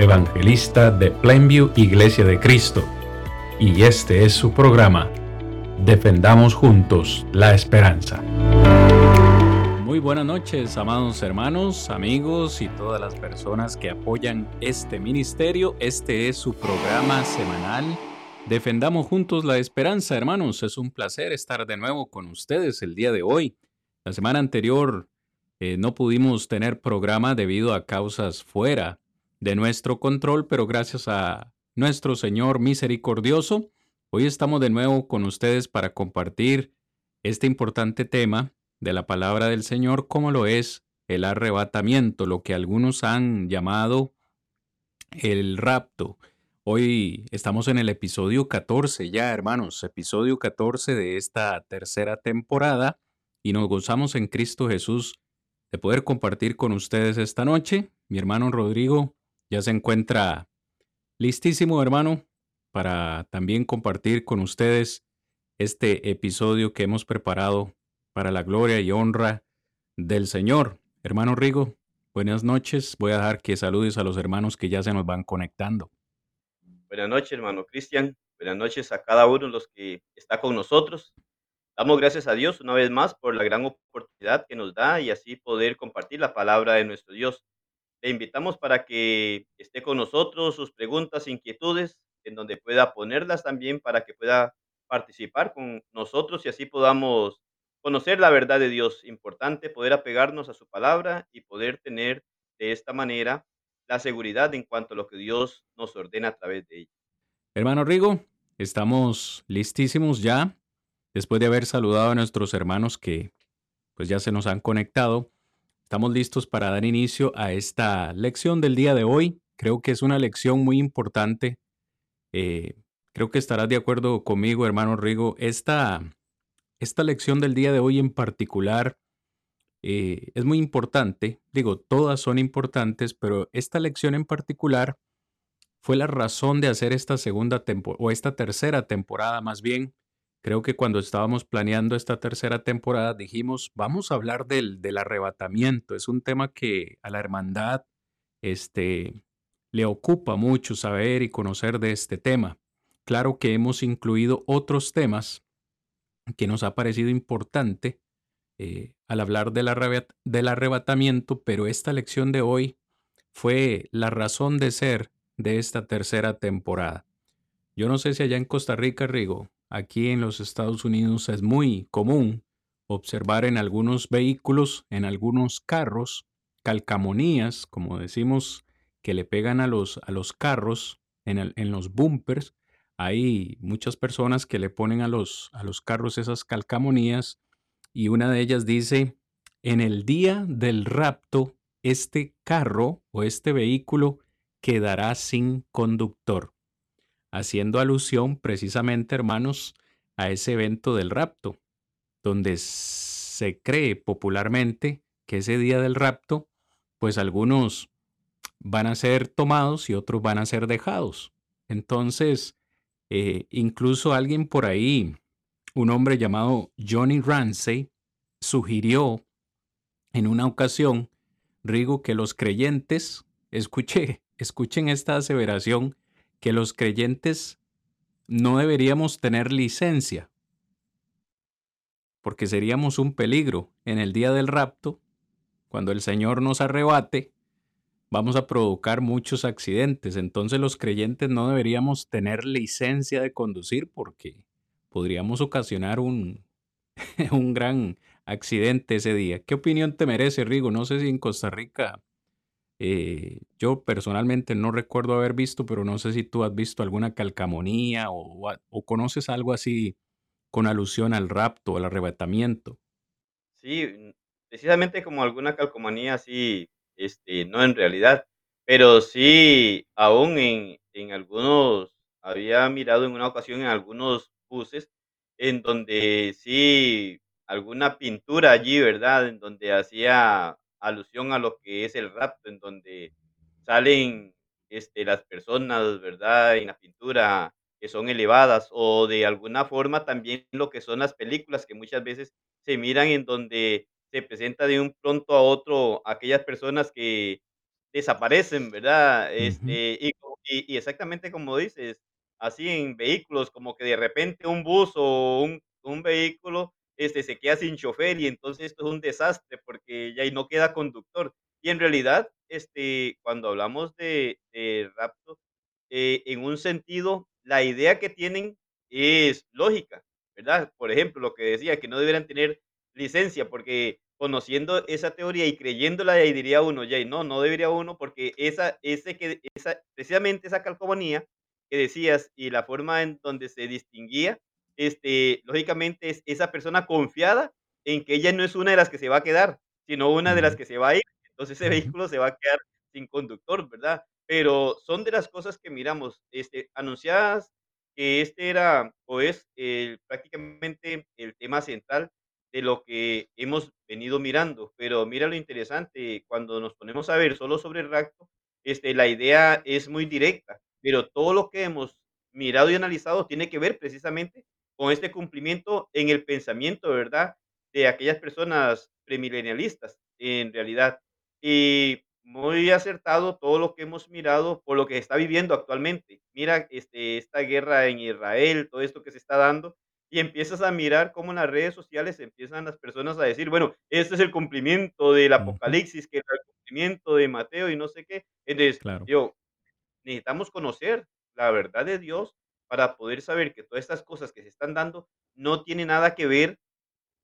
evangelista de Plainview Iglesia de Cristo, y este es su programa, Defendamos Juntos la Esperanza. Muy buenas noches, amados hermanos, amigos y todas las personas que apoyan este ministerio. Este es su programa semanal. Defendamos juntos la esperanza, hermanos. Es un placer estar de nuevo con ustedes el día de hoy. La semana anterior eh, no pudimos tener programa debido a causas fuera de nuestro control, pero gracias a nuestro Señor misericordioso, hoy estamos de nuevo con ustedes para compartir este importante tema de la palabra del Señor, como lo es el arrebatamiento, lo que algunos han llamado el rapto. Hoy estamos en el episodio 14 ya, hermanos, episodio 14 de esta tercera temporada y nos gozamos en Cristo Jesús de poder compartir con ustedes esta noche. Mi hermano Rodrigo ya se encuentra listísimo, hermano, para también compartir con ustedes este episodio que hemos preparado para la gloria y honra del Señor. Hermano Rigo, buenas noches. Voy a dejar que saludes a los hermanos que ya se nos van conectando. Buenas noches, hermano Cristian. Buenas noches a cada uno de los que está con nosotros. Damos gracias a Dios una vez más por la gran oportunidad que nos da y así poder compartir la palabra de nuestro Dios. Le invitamos para que esté con nosotros sus preguntas, inquietudes, en donde pueda ponerlas también para que pueda participar con nosotros y así podamos conocer la verdad de Dios. Importante poder apegarnos a su palabra y poder tener de esta manera la seguridad en cuanto a lo que Dios nos ordena a través de ella. Hermano Rigo, estamos listísimos ya Después de haber saludado a nuestros hermanos que pues ya se nos han conectado, estamos listos para dar inicio a esta lección del día de hoy. Creo que es una lección muy importante. Eh, creo que estarás de acuerdo conmigo, hermano Rigo. Esta, esta lección del día de hoy en particular eh, es muy importante. Digo, todas son importantes, pero esta lección en particular fue la razón de hacer esta segunda temporada, o esta tercera temporada más bien, Creo que cuando estábamos planeando esta tercera temporada dijimos, vamos a hablar del, del arrebatamiento. Es un tema que a la hermandad este, le ocupa mucho saber y conocer de este tema. Claro que hemos incluido otros temas que nos ha parecido importante eh, al hablar del, del arrebatamiento, pero esta lección de hoy fue la razón de ser de esta tercera temporada. Yo no sé si allá en Costa Rica, Rigo, Aquí en los Estados Unidos es muy común observar en algunos vehículos, en algunos carros, calcamonías, como decimos, que le pegan a los, a los carros, en, en los bumpers. Hay muchas personas que le ponen a los, a los carros esas calcamonías y una de ellas dice, en el día del rapto, este carro o este vehículo quedará sin conductor haciendo alusión precisamente, hermanos, a ese evento del rapto, donde se cree popularmente que ese día del rapto, pues algunos van a ser tomados y otros van a ser dejados. Entonces, eh, incluso alguien por ahí, un hombre llamado Johnny Ramsey, sugirió en una ocasión, Rigo, que los creyentes, escuché, escuchen esta aseveración, que los creyentes no deberíamos tener licencia, porque seríamos un peligro en el día del rapto, cuando el Señor nos arrebate, vamos a provocar muchos accidentes. Entonces los creyentes no deberíamos tener licencia de conducir porque podríamos ocasionar un, un gran accidente ese día. ¿Qué opinión te merece, Rigo? No sé si en Costa Rica eh, yo personalmente no recuerdo haber visto, pero no sé si tú has visto alguna calcamonía o, conoces algo así con alusión al rapto, al arrebatamiento. Sí, precisamente como alguna calcomanía así, este, no en realidad, Pero sí, aún en, en algunos, había mirado en una ocasión en algunos buses en donde sí, alguna pintura allí, ¿verdad? En donde hacía alusión a lo que es el rapto, en donde salen este, las personas, ¿verdad? En la pintura que son elevadas o de alguna forma también lo que son las películas que muchas veces se miran en donde se presenta de un pronto a otro aquellas personas que desaparecen, ¿verdad? Este, y, y exactamente como dices, así en vehículos, como que de repente un bus o un, un vehículo este, se queda sin chofer y entonces esto es un desastre porque ya no queda conductor. Y en realidad, este, cuando hablamos de, de rapto, eh, en un sentido, la idea que tienen es lógica, ¿verdad? Por ejemplo, lo que decía, que no deberían tener licencia, porque conociendo esa teoría y creyéndola, ahí diría uno, ya, no, no debería uno, porque esa, ese que, esa, precisamente esa calcomanía que decías y la forma en donde se distinguía, este, lógicamente es esa persona confiada en que ella no es una de las que se va a quedar, sino una de las que se va a ir. Entonces ese vehículo se va a quedar sin conductor, ¿verdad? Pero son de las cosas que miramos, este, anunciadas que este era o es el prácticamente el tema central de lo que hemos venido mirando. Pero mira lo interesante, cuando nos ponemos a ver solo sobre el rapto, este, la idea es muy directa, pero todo lo que hemos mirado y analizado tiene que ver precisamente con este cumplimiento en el pensamiento, ¿verdad? De aquellas personas premilenialistas, en realidad. Y muy acertado todo lo que hemos mirado por lo que se está viviendo actualmente. Mira, este, esta guerra en Israel, todo esto que se está dando, y empiezas a mirar cómo en las redes sociales empiezan las personas a decir, bueno, este es el cumplimiento del Apocalipsis, que es el cumplimiento de Mateo y no sé qué. Entonces, claro. yo, necesitamos conocer la verdad de Dios para poder saber que todas estas cosas que se están dando no tienen nada que ver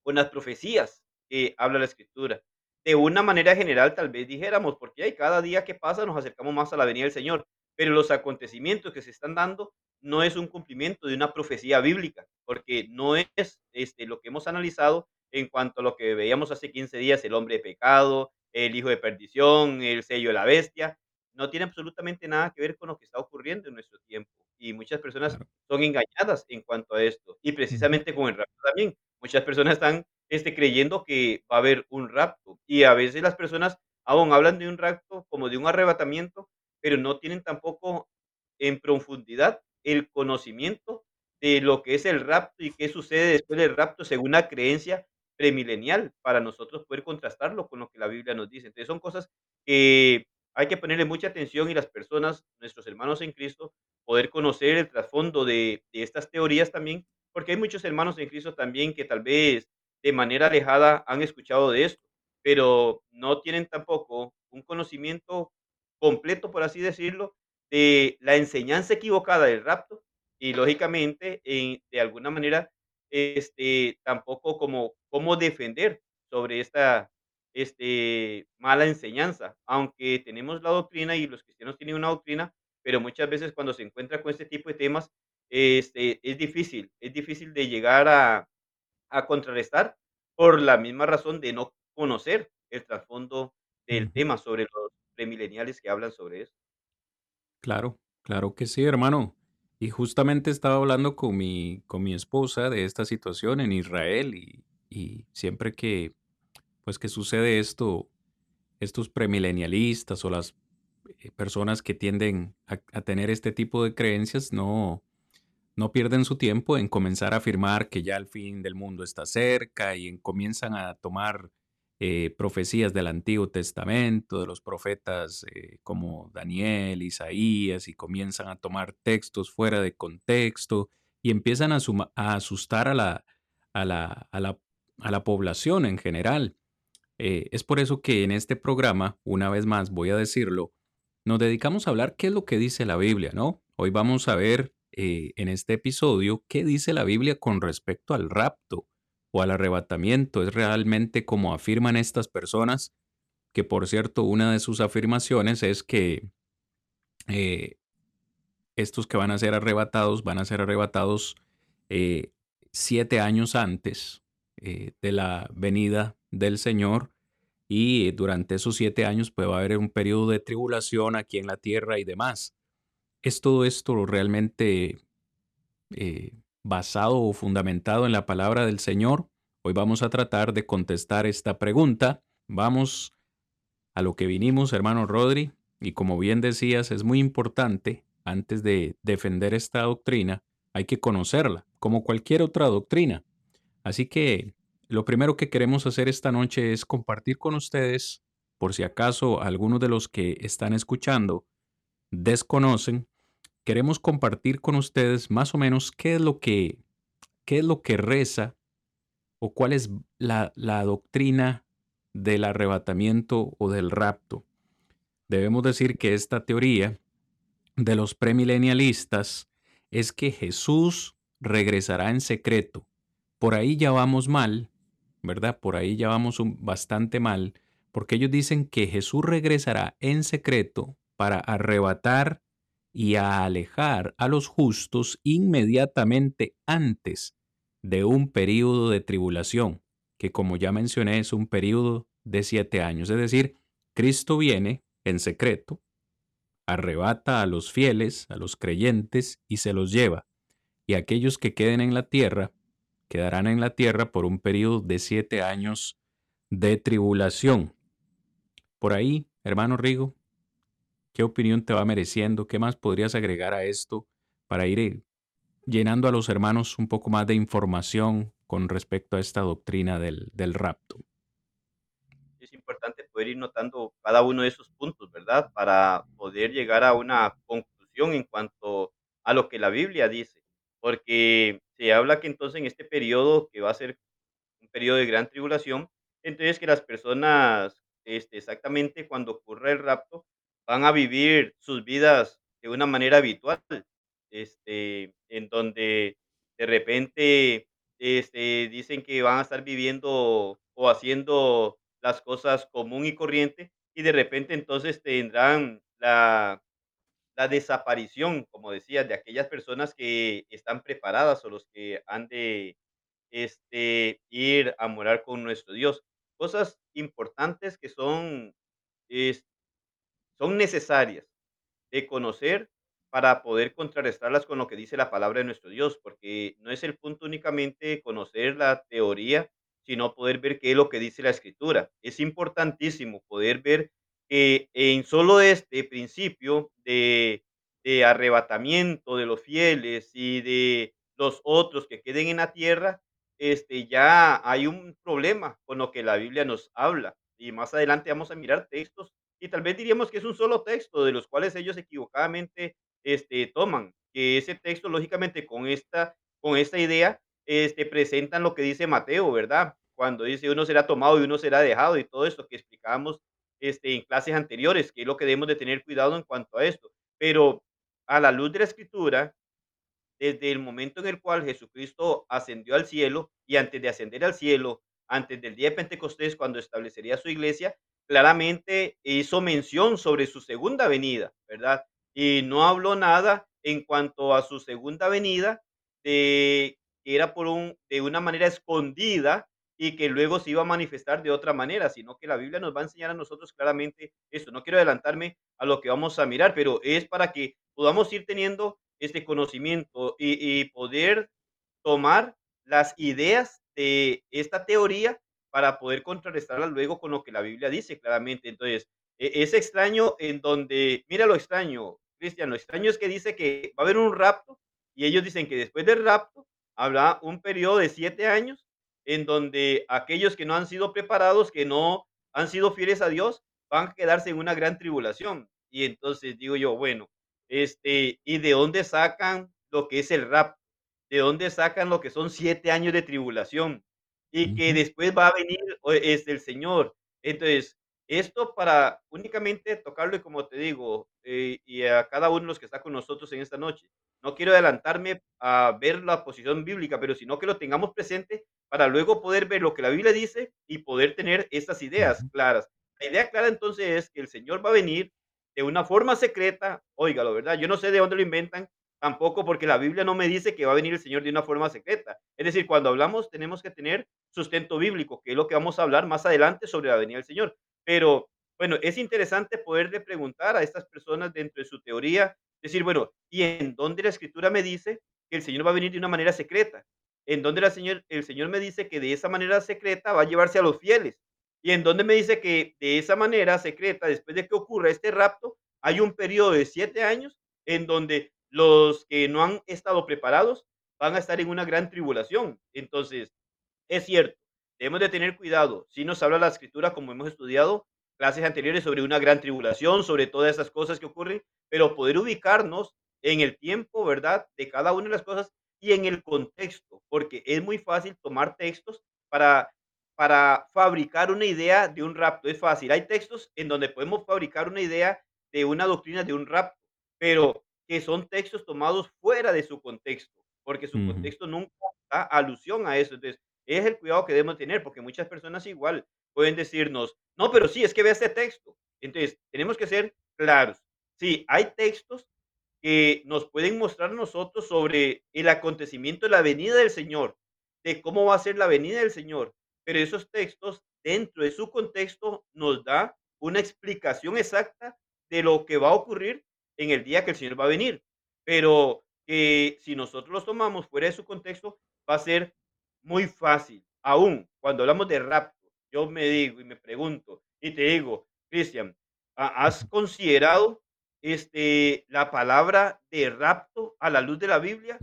con las profecías que habla la Escritura. De una manera general, tal vez dijéramos, porque hay cada día que pasa nos acercamos más a la venida del Señor, pero los acontecimientos que se están dando no es un cumplimiento de una profecía bíblica, porque no es este, lo que hemos analizado en cuanto a lo que veíamos hace 15 días, el hombre de pecado, el hijo de perdición, el sello de la bestia, no tiene absolutamente nada que ver con lo que está ocurriendo en nuestro tiempo. Y muchas personas son engañadas en cuanto a esto, y Ujú, precisamente con el rapto también Muchas personas están, este, creyendo que va a haber un rapto, y a veces las personas aún hablan de un rapto como de un arrebatamiento, pero no tienen tampoco en profundidad el conocimiento de lo que es el rapto y qué sucede después del rapto según la creencia premilenial, para nosotros poder contrastarlo con lo que la Biblia nos dice. Entonces, son cosas que hay que ponerle mucha atención y las personas, nuestros hermanos en Cristo, poder conocer el trasfondo de estas teorías también porque hay muchos hermanos en Cristo también que tal vez de manera alejada han escuchado de esto, pero no tienen tampoco un conocimiento completo, por así decirlo, de la enseñanza equivocada del rapto y lógicamente, en- de alguna manera, este, tampoco como cómo defender sobre esta este, mala enseñanza, aunque tenemos la doctrina y los cristianos tienen una doctrina, pero muchas veces cuando se encuentra con este tipo de temas, este, es difícil, es difícil de llegar a a contrarrestar por la misma razón de no conocer el trasfondo del tema sobre los premileniales que hablan sobre eso. Claro, claro que sí, hermano. Y justamente estaba hablando con mi, con mi esposa de esta situación en Israel y, y siempre que, pues que sucede esto, estos premilenialistas o las eh, personas que tienden a, tener este tipo de creencias no, no pierden su tiempo en comenzar a afirmar que ya el fin del mundo está cerca y en- comienzan a tomar eh, profecías del Antiguo Testamento, de los profetas eh, como Daniel, Isaías, y comienzan a tomar textos fuera de contexto y empiezan a, a asustar a la, a la, a la, a la población en general. Eh, es por eso que en este programa, una vez más voy a decirlo, nos dedicamos a hablar qué es lo que dice la Biblia, ¿no? Hoy vamos a ver eh, en este episodio qué dice la Biblia con respecto al rapto o al arrebatamiento. ¿Es realmente como afirman estas personas? Que por cierto, una de sus afirmaciones es que eh, estos que van a ser arrebatados van a ser arrebatados siete años antes eh, de la venida del Señor y durante esos siete años pues va a haber un periodo de tribulación aquí en la tierra y demás. ¿Es todo esto realmente eh, basado o fundamentado en la palabra del Señor? Hoy vamos a tratar de contestar esta pregunta. Vamos a lo que vinimos, hermano Rodri, y como bien decías, es muy importante, antes de defender esta doctrina, hay que conocerla, como cualquier otra doctrina. Así que lo primero que queremos hacer esta noche es compartir con ustedes, por si acaso algunos de los que están escuchando desconocen, queremos compartir con ustedes más o menos qué es lo que, qué es lo que reza o cuál es la, la doctrina del arrebatamiento o del rapto. Debemos decir que esta teoría de los premilenialistas es que Jesús regresará en secreto. Por ahí ya vamos mal, ¿verdad? Por ahí ya vamos bastante mal, porque ellos dicen que Jesús regresará en secreto para arrebatar y alejar a los justos inmediatamente antes de un periodo de tribulación, que como ya mencioné es un periodo de siete años. Es decir, Cristo viene en secreto, arrebata a los fieles, a los creyentes, y se los lleva. Y aquellos que queden en la tierra, quedarán en la tierra por un periodo de siete años de tribulación. Por ahí, hermano Rigo, ¿qué opinión te va mereciendo? ¿Qué más podrías agregar a esto para ir eh, llenando a los hermanos un poco más de información con respecto a esta doctrina del, del rapto? es importante poder ir notando cada uno de esos puntos, ¿verdad? Para poder llegar a una conclusión en cuanto a lo que la Biblia dice. Porque se habla que entonces en este periodo, que va a ser un periodo de gran tribulación, entonces que las personas, este, exactamente cuando ocurra el rapto, van a vivir sus vidas de una manera habitual, este, en donde de repente este, dicen que van a estar viviendo o haciendo las cosas común y corriente y de repente entonces tendrán la, la desaparición, como decía, de aquellas personas que están preparadas o los que han de este, ir a morar con nuestro Dios. Cosas importantes que son, es- son necesarias de conocer para poder contrarrestarlas con lo que dice la palabra de nuestro Dios, porque no es el punto únicamente conocer la teoría, sino poder ver qué es lo que dice la escritura. Es importantísimo poder ver que en solo este principio de, de arrebatamiento de los fieles y de los otros que queden en la tierra, este, ya hay un problema con lo que la Biblia nos habla. Y más adelante vamos a mirar textos y tal vez diríamos que es un solo texto de los cuales ellos equivocadamente este, toman, que ese texto, lógicamente, con esta, con esta idea, este, presentan lo que dice Mateo, ¿verdad? Cuando dice uno será tomado y uno será dejado y todo esto que explicábamos este, en clases anteriores, que es lo que debemos de tener cuidado en cuanto a esto. Pero a la luz de la escritura, desde el momento en el cual Jesucristo ascendió al cielo y antes de ascender al cielo, antes del día de Pentecostés, cuando establecería su iglesia, claramente hizo mención sobre su segunda venida, ¿verdad? Y no habló nada en cuanto a su segunda venida, que era por un, de una manera escondida y que luego se iba a manifestar de otra manera, sino que la Biblia nos va a enseñar a nosotros claramente eso. No quiero adelantarme a lo que vamos a mirar, pero es para que podamos ir teniendo este conocimiento y, y poder tomar las ideas de esta teoría para poder contrarrestarla luego con lo que la Biblia dice claramente. Entonces, e- es extraño en donde, mira lo extraño, Cristian, lo extraño es que dice que va a haber un rapto y ellos dicen que después del rapto habrá un periodo de siete años en donde aquellos que no han sido preparados, que no han sido fieles a Dios, van a quedarse en una gran tribulación. Y entonces digo yo, bueno, este, ¿y de dónde sacan lo que es el rapto? ¿De dónde sacan lo que son siete años de tribulación? Y que después va a venir o este, el Señor. Entonces, esto para únicamente tocarlo y como te digo, eh, y a cada uno de los que está con nosotros en esta noche. No quiero adelantarme a ver la posición bíblica, pero sino que lo tengamos presente para luego poder ver lo que la Biblia dice y poder tener estas ideas claras. La idea clara entonces es que el Señor va a venir de una forma secreta, óigalo, ¿verdad? Yo no sé de dónde lo inventan, tampoco porque la Biblia no me dice que va a venir el Señor de una forma secreta. Es decir, cuando hablamos tenemos que tener sustento bíblico, que es lo que vamos a hablar más adelante sobre la venida del Señor. Pero bueno, es interesante poderle preguntar a estas personas dentro de su teoría, decir, bueno, ¿y en dónde la escritura me dice que el Señor va a venir de una manera secreta? ¿En dónde la señor, el Señor me dice que de esa manera secreta va a llevarse a los fieles? ¿Y en dónde me dice que de esa manera secreta, después de que ocurra este rapto, hay un periodo de siete años en donde los que no han estado preparados van a estar en una gran tribulación? Entonces, es cierto, debemos de tener cuidado. Si nos habla la escritura, como hemos estudiado, clases anteriores sobre una gran tribulación, sobre todas esas cosas que ocurren, pero poder ubicarnos en el tiempo, ¿verdad? De cada una de las cosas y en el contexto, porque es muy fácil tomar textos para, para fabricar una idea de un rapto. Es fácil. Hay textos en donde podemos fabricar una idea de una doctrina de un rapto, pero que son textos tomados fuera de su contexto, porque su contexto nunca da alusión a eso. Entonces, es el cuidado que debemos tener, porque muchas personas igual pueden decirnos, no, pero sí, es que ve este texto. Entonces, tenemos que ser claros. Sí, hay textos que nos pueden mostrar nosotros sobre el acontecimiento de la venida del Señor, de cómo va a ser la venida del Señor, pero esos textos, dentro de su contexto, nos da una explicación exacta de lo que va a ocurrir en el día que el Señor va a venir. Pero que si nosotros los tomamos fuera de su contexto, va a ser muy fácil. Aún cuando hablamos de rap yo me digo y me pregunto y te digo, Cristian, ¿has considerado este, la palabra de rapto a la luz de la Biblia?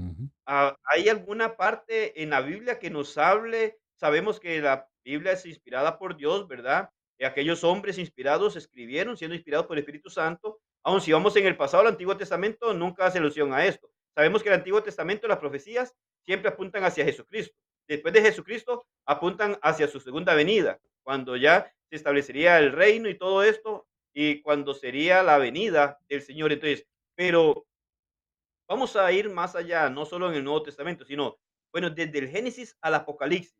Ah, ¿Hay alguna parte en la Biblia que nos hable? Sabemos que la Biblia es inspirada por Dios, ¿verdad? Y aquellos hombres inspirados escribieron siendo inspirados por el Espíritu Santo. Aun si vamos en el pasado al Antiguo Testamento, nunca hace alusión a esto. Sabemos que el Antiguo Testamento, las profecías siempre apuntan hacia Jesucristo después de Jesucristo apuntan hacia su segunda venida, cuando ya se establecería el reino y todo esto, y cuando sería la venida del Señor. Entonces, pero vamos a ir más allá, no solo en el Nuevo Testamento, sino, bueno, desde el Génesis al Apocalipsis.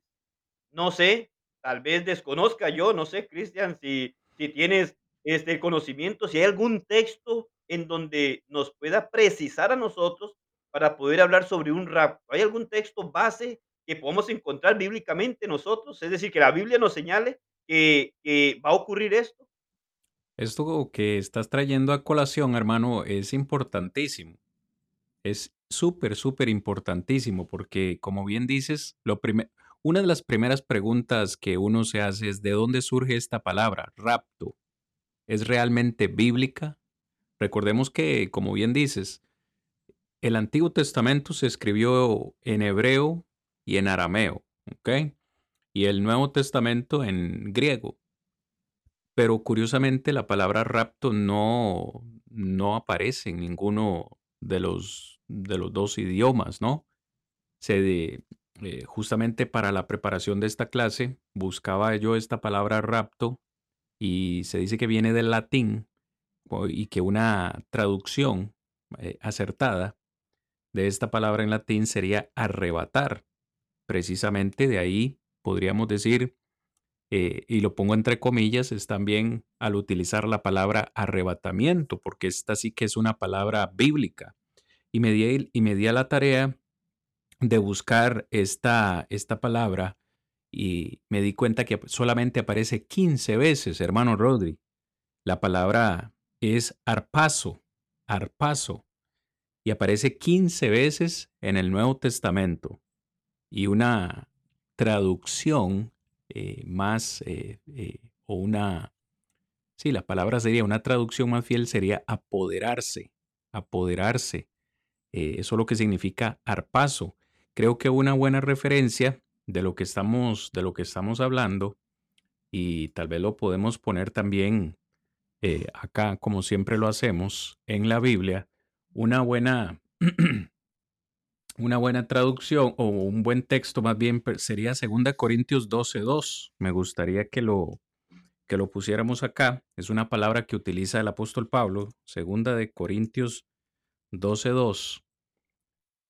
No sé, tal vez desconozca yo, no sé, Cristian, si, si tienes este conocimiento, si hay algún texto en donde nos pueda precisar a nosotros para poder hablar sobre un rapto. ¿Hay algún texto base que podemos encontrar bíblicamente nosotros, es decir, que la Biblia nos señale que, va a ocurrir esto. Esto que estás trayendo a colación, hermano, es importantísimo. Es súper, súper importantísimo porque, como bien dices, una de las primeras preguntas que uno se hace es ¿de dónde surge esta palabra, rapto? ¿Es realmente bíblica? Recordemos que, como bien dices, el Antiguo Testamento se escribió en hebreo y en arameo, ¿ok? Y el Nuevo Testamento en griego. Pero curiosamente la palabra rapto no, no aparece en ninguno de los, de los dos idiomas, ¿no? Se eh, justamente para la preparación de esta clase buscaba yo esta palabra rapto y se dice que viene del latín y que una traducción eh, acertada de esta palabra en latín sería arrebatar precisamente de ahí podríamos decir, eh, y lo pongo entre comillas, es también al utilizar la palabra arrebatamiento, porque esta sí que es una palabra bíblica. Y me di, y me di a la tarea de buscar esta, esta palabra y me di cuenta que solamente aparece 15 veces, hermano Rodri. La palabra es arpazo, arpazo, y aparece 15 veces en el Nuevo Testamento y una traducción eh, más, eh, eh, o una, sí, la palabra sería, una traducción más fiel sería apoderarse, apoderarse. eso es lo que significa arpazo. Creo que una buena referencia de lo que estamos, de lo que estamos hablando, y tal vez lo podemos poner también acá, como siempre lo hacemos, en la Biblia, una buena una buena traducción o un buen texto más bien sería 2 Corintios 12.2. Me gustaría que lo, que lo pusiéramos acá. Es una palabra que utiliza el apóstol Pablo, 2 de Corintios 12.2.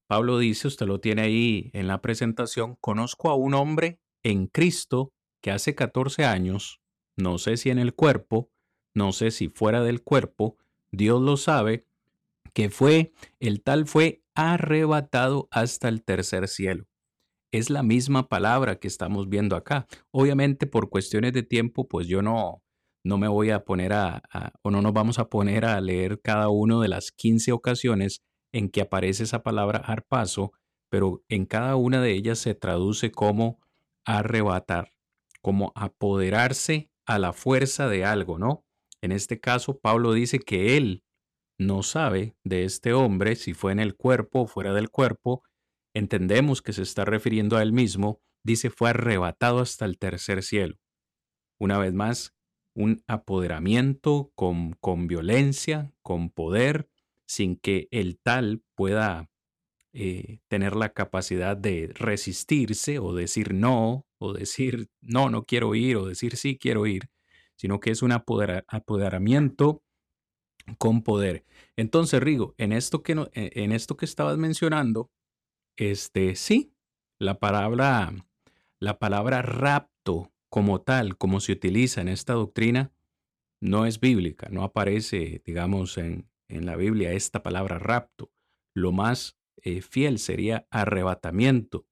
Pablo dice, usted lo tiene ahí en la presentación, conozco a un hombre en Cristo que hace 14 años, no sé si en el cuerpo, no sé si fuera del cuerpo, Dios lo sabe, que fue, el tal fue arrebatado hasta el tercer cielo. Es la misma palabra que estamos viendo acá. Obviamente por cuestiones de tiempo, pues yo no, no me voy a poner a, o no nos vamos a poner a leer cada una de las 15 ocasiones en que aparece esa palabra arpaso, pero en cada una de ellas se traduce como arrebatar, como apoderarse a la fuerza de algo, ¿no? En este caso, Pablo dice que él no sabe de este hombre si fue en el cuerpo o fuera del cuerpo. Entendemos que se está refiriendo a él mismo. Dice fue arrebatado hasta el tercer cielo. Una vez más, un apoderamiento con, con violencia, con poder, sin que el tal pueda eh, tener la capacidad de resistirse o decir no, o decir no, no quiero ir, o decir sí, quiero ir sino que es un apoderamiento con poder. Entonces, Rigo, en esto que, e, en esto que estabas mencionando, este, sí, la palabra, la palabra rapto como tal, como se utiliza en esta doctrina, no es bíblica, no aparece, digamos, en, en la Biblia esta palabra rapto. Lo más eh, fiel sería arrebatamiento,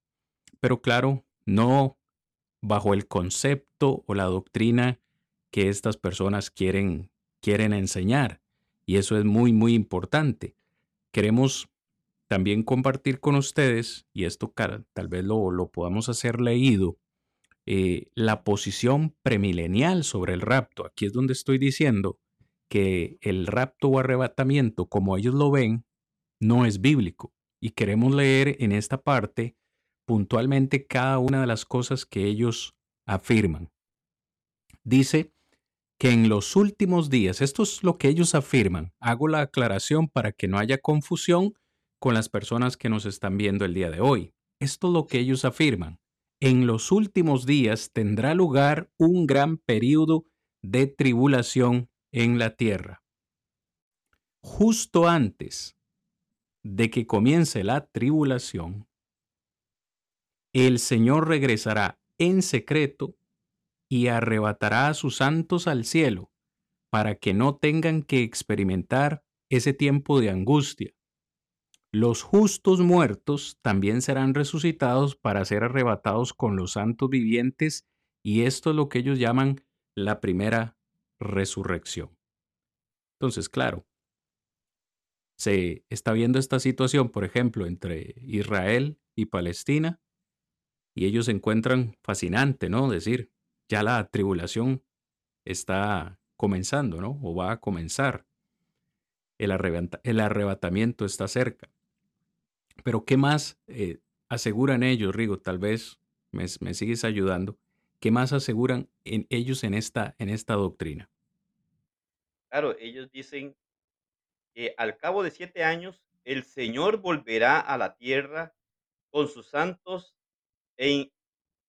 pero claro, no bajo el concepto o la doctrina que estas personas quieren, quieren enseñar. Y eso es muy, muy importante. Queremos también compartir con ustedes, y esto tal vez lo, lo podamos hacer leído, eh, la posición premilenial sobre el rapto. Aquí es donde estoy diciendo que el rapto o arrebatamiento, como ellos lo ven, no es bíblico. Y queremos leer en esta parte puntualmente cada una de las cosas que ellos afirman. Dice que en los últimos días, esto es lo que ellos afirman, hago la aclaración para que no haya confusión con las personas que nos están viendo el día de hoy. Esto es lo que ellos afirman. En los últimos días tendrá lugar un gran periodo de tribulación en la tierra. Justo antes de que comience la tribulación, el Señor regresará en secreto y arrebatará a sus santos al cielo, para que no tengan que experimentar ese tiempo de angustia. Los justos muertos también serán resucitados para ser arrebatados con los santos vivientes, y esto es lo que ellos llaman la primera resurrección. Entonces, claro, se está viendo esta situación, por ejemplo, entre Israel y Palestina, y ellos encuentran fascinante, ¿no? Decir, ya la tribulación está comenzando, ¿no? O va a comenzar. El, arrebatamiento está cerca. Pero ¿qué más eh, aseguran ellos, Rigo? Tal vez me, sigues ayudando. ¿Qué más aseguran en ellos en esta, en esta doctrina? Claro, ellos dicen que al cabo de siete años el Señor volverá a la tierra con sus santos e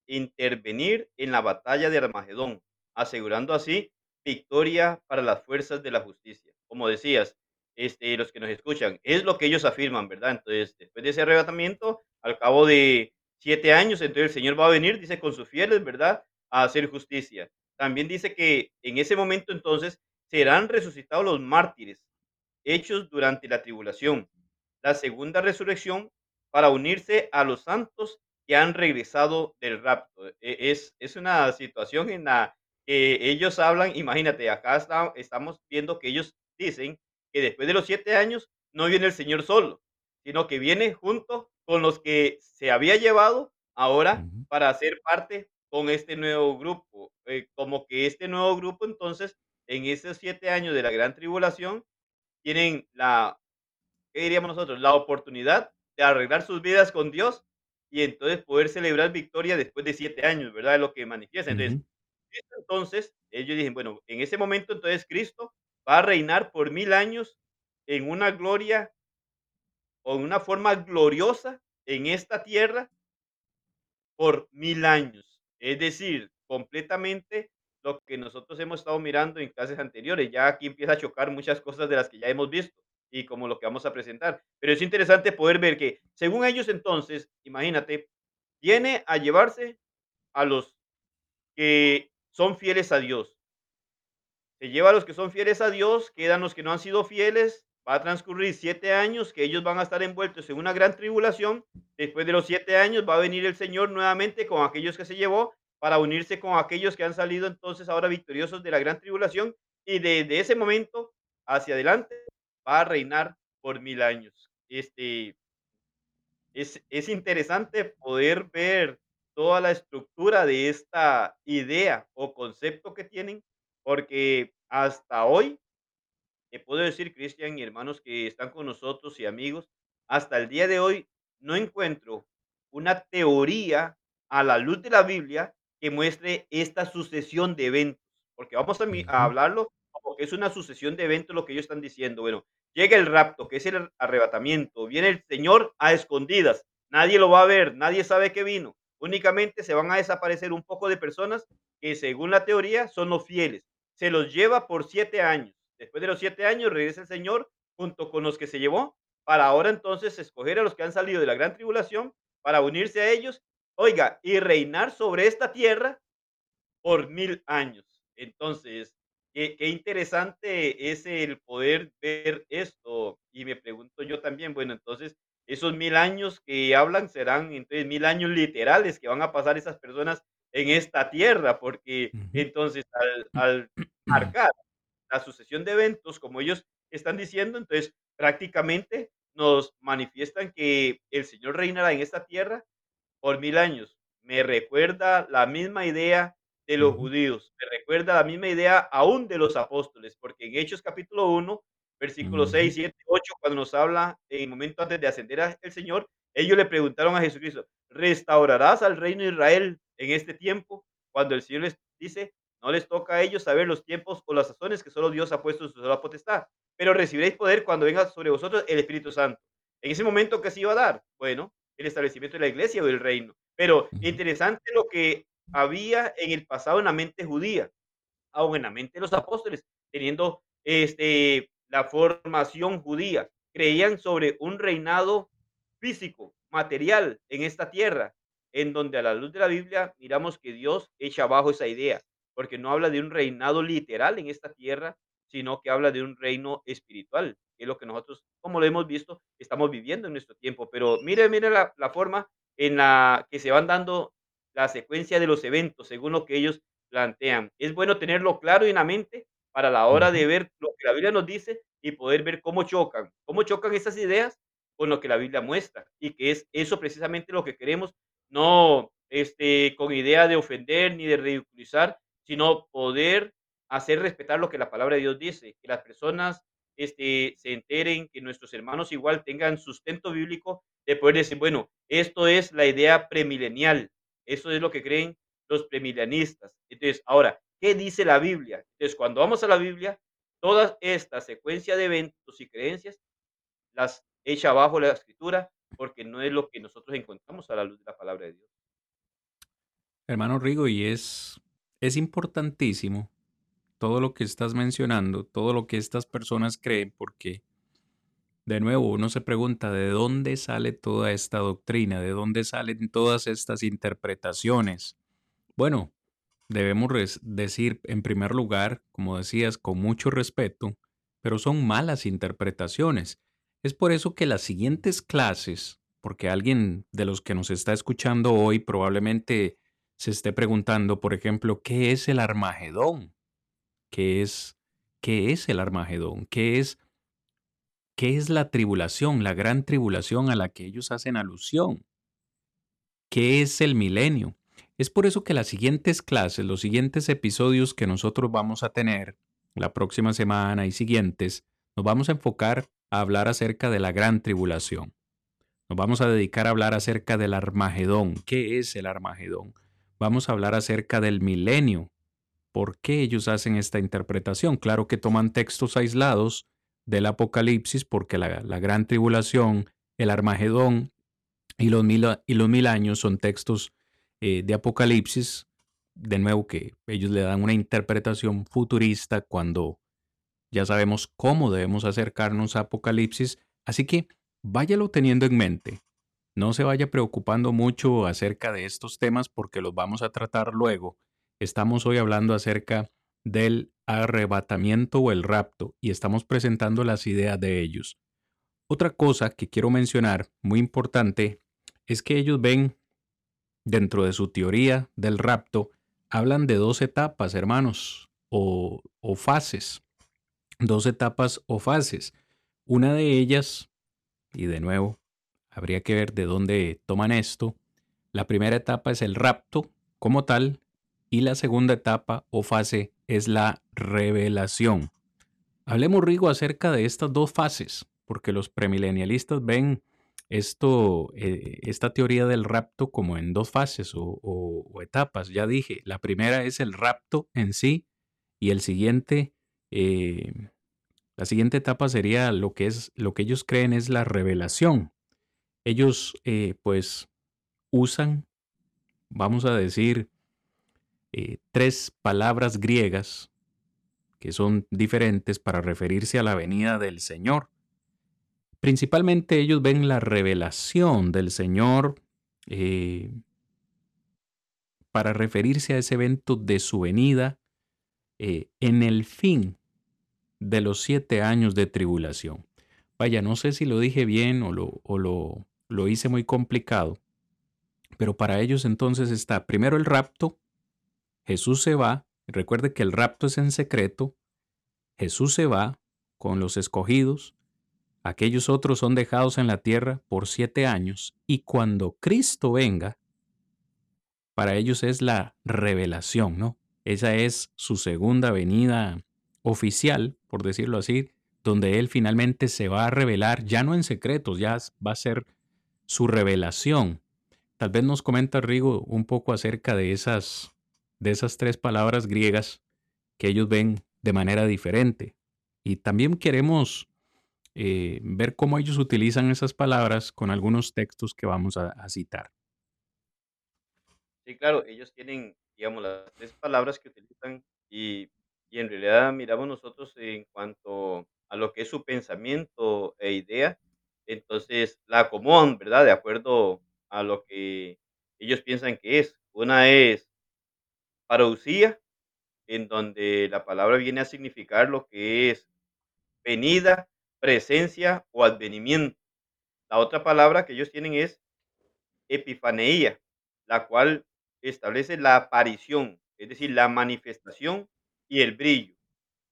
intervenir en la batalla de Armagedón, asegurando así victoria para las fuerzas de la justicia. Como decías, este, los que nos escuchan, es lo que ellos afirman, ¿verdad? Entonces, después de ese arrebatamiento, al cabo de siete años, entonces el Señor va a venir, dice, con sus fieles, ¿verdad? A hacer justicia. También dice que en ese momento entonces serán resucitados los mártires hechos durante la tribulación, la segunda resurrección para unirse a los santos que han regresado del rapto. E, es, es una situación en la que ellos hablan, imagínate, acá estamos viendo que ellos dicen que después de los siete años no viene el Señor solo, sino que viene junto con los que se había llevado ahora para hacer parte con este nuevo grupo. Eh, como que este nuevo grupo, entonces, en esos siete años de la gran tribulación, tienen la, ¿qué diríamos nosotros? La oportunidad de arreglar sus vidas con Dios y entonces poder celebrar victoria después de siete años, ¿verdad? Lo que manifiesta. Entonces, entonces, ellos dicen, bueno, en ese momento entonces Cristo va a reinar por mil años en una gloria o en una forma gloriosa en esta tierra por mil años. Es decir, completamente lo que nosotros hemos estado mirando en clases anteriores. Ya aquí empieza a chocar muchas cosas de las que ya hemos visto y como lo que vamos a presentar. Pero es interesante poder ver que, según ellos entonces, imagínate, viene a llevarse a los que son fieles a Dios. Se lleva a los que son fieles a Dios, quedan los que no han sido fieles va a transcurrir siete años que ellos van a estar envueltos en una gran tribulación. Después de los siete años va a venir el Señor nuevamente con aquellos que se llevó para unirse con aquellos que han salido entonces ahora victoriosos de la gran tribulación y desde ese momento hacia adelante va a reinar por mil años. Este, es, es interesante poder ver toda la estructura de esta idea o concepto que tienen, porque hasta hoy te puedo decir, Cristian y hermanos que están con nosotros y amigos, hasta el día de hoy no encuentro una teoría a la luz de la Biblia que muestre esta sucesión de eventos, porque vamos a, a hablarlo es una sucesión de eventos lo que ellos están diciendo. Bueno, llega el rapto, que es el arrebatamiento, viene el Señor a escondidas, nadie lo va a ver, nadie sabe que vino, únicamente se van a desaparecer un poco de personas que según la teoría son los fieles, se los lleva por siete años Después de los siete años regresa el Señor junto con los que se llevó para ahora entonces escoger a los que han salido de la gran tribulación para unirse a ellos, oiga, y reinar sobre esta tierra por mil años. Entonces, qué, qué interesante es el poder ver esto. Y me pregunto yo también, bueno, entonces, esos mil años que hablan serán entonces mil años literales que van a pasar esas personas en esta tierra, porque entonces al, al marcar la sucesión de eventos, como ellos están diciendo, entonces prácticamente nos manifiestan que el Señor reinará en esta tierra por mil años. Me recuerda la misma idea de los judíos, me recuerda la misma idea aún de los apóstoles, porque en Hechos capítulo 1, versículos 6, 7, 8, cuando nos habla en el momento antes de ascender al Señor, ellos le preguntaron a Jesucristo, ¿restaurarás al reino de Israel en este tiempo? Cuando el Señor les dice, no les toca a ellos saber los tiempos o las sazones que solo Dios ha puesto en su sola potestad, pero recibiréis poder cuando venga sobre vosotros el Espíritu Santo. En ese momento, ¿qué se iba a dar? Bueno, el establecimiento de la iglesia o del reino. Pero interesante lo que había en el pasado en la mente judía, aún en la mente de los apóstoles, teniendo este, la formación judía. Creían sobre un reinado físico, material en esta tierra, en donde a la luz de la Biblia miramos que Dios echa abajo esa idea porque no habla de un reinado literal en esta tierra, sino que habla de un reino espiritual, que es lo que nosotros, como lo hemos visto, estamos viviendo en nuestro tiempo. Pero mire, mire la, la forma en la que se van dando la secuencia de los eventos, según lo que ellos plantean. Es bueno tenerlo claro en la mente para la hora de ver lo que la Biblia nos dice y poder ver cómo chocan, cómo chocan esas ideas con lo que la Biblia muestra y que es eso precisamente lo que queremos, no este, con idea de ofender ni de ridiculizar, sino poder hacer respetar lo que la palabra de Dios dice, que las personas este, se enteren, que nuestros hermanos igual tengan sustento bíblico de poder decir, bueno, esto es la idea premilenial, eso es lo que creen los premilenianistas. Entonces, ahora, ¿qué dice la Biblia? Entonces, cuando vamos a la Biblia, toda esta secuencia de eventos y creencias las echa abajo la escritura porque no es lo que nosotros encontramos a la luz de la palabra de Dios. Hermano Rigo, y es es importantísimo todo lo que estás mencionando, todo lo que estas personas creen, porque de nuevo uno se pregunta de dónde sale toda esta doctrina, de dónde salen todas estas interpretaciones. Bueno, debemos decir en primer lugar, como decías, con mucho respeto, pero son malas interpretaciones. Es por eso que las siguientes clases, porque alguien de los que nos está escuchando hoy probablemente se esté preguntando, por ejemplo, ¿qué es el Armagedón? ¿Qué es, qué es el Armagedón? ¿Qué es, ¿Qué es la tribulación, la gran tribulación a la que ellos hacen alusión? ¿Qué es el milenio? Es por eso que las siguientes clases, los siguientes episodios que nosotros vamos a tener la próxima semana y siguientes, nos vamos a enfocar a hablar acerca de la gran tribulación. Nos vamos a dedicar a hablar acerca del Armagedón. ¿Qué es el Armagedón? vamos a hablar acerca del milenio. ¿Por qué ellos hacen esta interpretación? Claro que toman textos aislados del Apocalipsis porque la, gran tribulación, el Armagedón y los mil, años son textos eh, de Apocalipsis, de nuevo que ellos le dan una interpretación futurista cuando ya sabemos cómo debemos acercarnos a Apocalipsis, así que váyalo teniendo en mente. No se vaya preocupando mucho acerca de estos temas porque los vamos a tratar luego. Estamos hoy hablando acerca del arrebatamiento o el rapto y estamos presentando las ideas de ellos. Otra cosa que quiero mencionar, muy importante, es que ellos ven, dentro de su teoría del rapto, hablan de dos etapas, hermanos, o, o fases. Dos etapas o fases. Una de ellas, y de nuevo, habría que ver de dónde toman esto. La primera etapa es el rapto como tal y la segunda etapa o fase es la revelación. Hablemos, Rigo, acerca de estas dos fases, porque los premilenialistas ven esto, eh, esta teoría del rapto como en dos fases o, etapas. Ya dije, la primera es el rapto en sí y el siguiente, eh, la siguiente etapa sería lo que es lo que ellos creen es la revelación. Ellos, eh, pues, usan, vamos a decir, tres palabras griegas que son diferentes para referirse a la venida del Señor. Principalmente ellos ven la revelación del Señor eh, para referirse a ese evento de su venida eh, en el fin de los siete años de tribulación. Vaya, no sé si lo dije bien o lo, o lo, lo hice muy complicado, pero para ellos entonces está primero el rapto, Jesús se va, recuerde que el rapto es en secreto, Jesús se va con los escogidos, Aquellos otros son dejados en la tierra por siete años y cuando Cristo venga, para ellos es la revelación, ¿no? Esa es su segunda venida oficial, por decirlo así, donde Él finalmente se va a revelar, ya no en secretos, ya va a ser su revelación. Tal vez nos comenta Rigo un poco acerca de esas, de esas tres palabras griegas que ellos ven de manera diferente. Y también queremos eh, ver cómo ellos utilizan esas palabras con algunos textos que vamos a, citar. Sí, claro, ellos tienen, digamos, las tres palabras que utilizan y, y en realidad miramos nosotros en cuanto a lo que es su pensamiento e idea, entonces la acomodan, ¿verdad? De acuerdo a lo que ellos piensan que es. Una es parousia, en donde la palabra viene a significar lo que es venida, presencia o advenimiento. La otra palabra que ellos tienen es epifaneía, la cual establece la aparición, es decir, la manifestación y el brillo.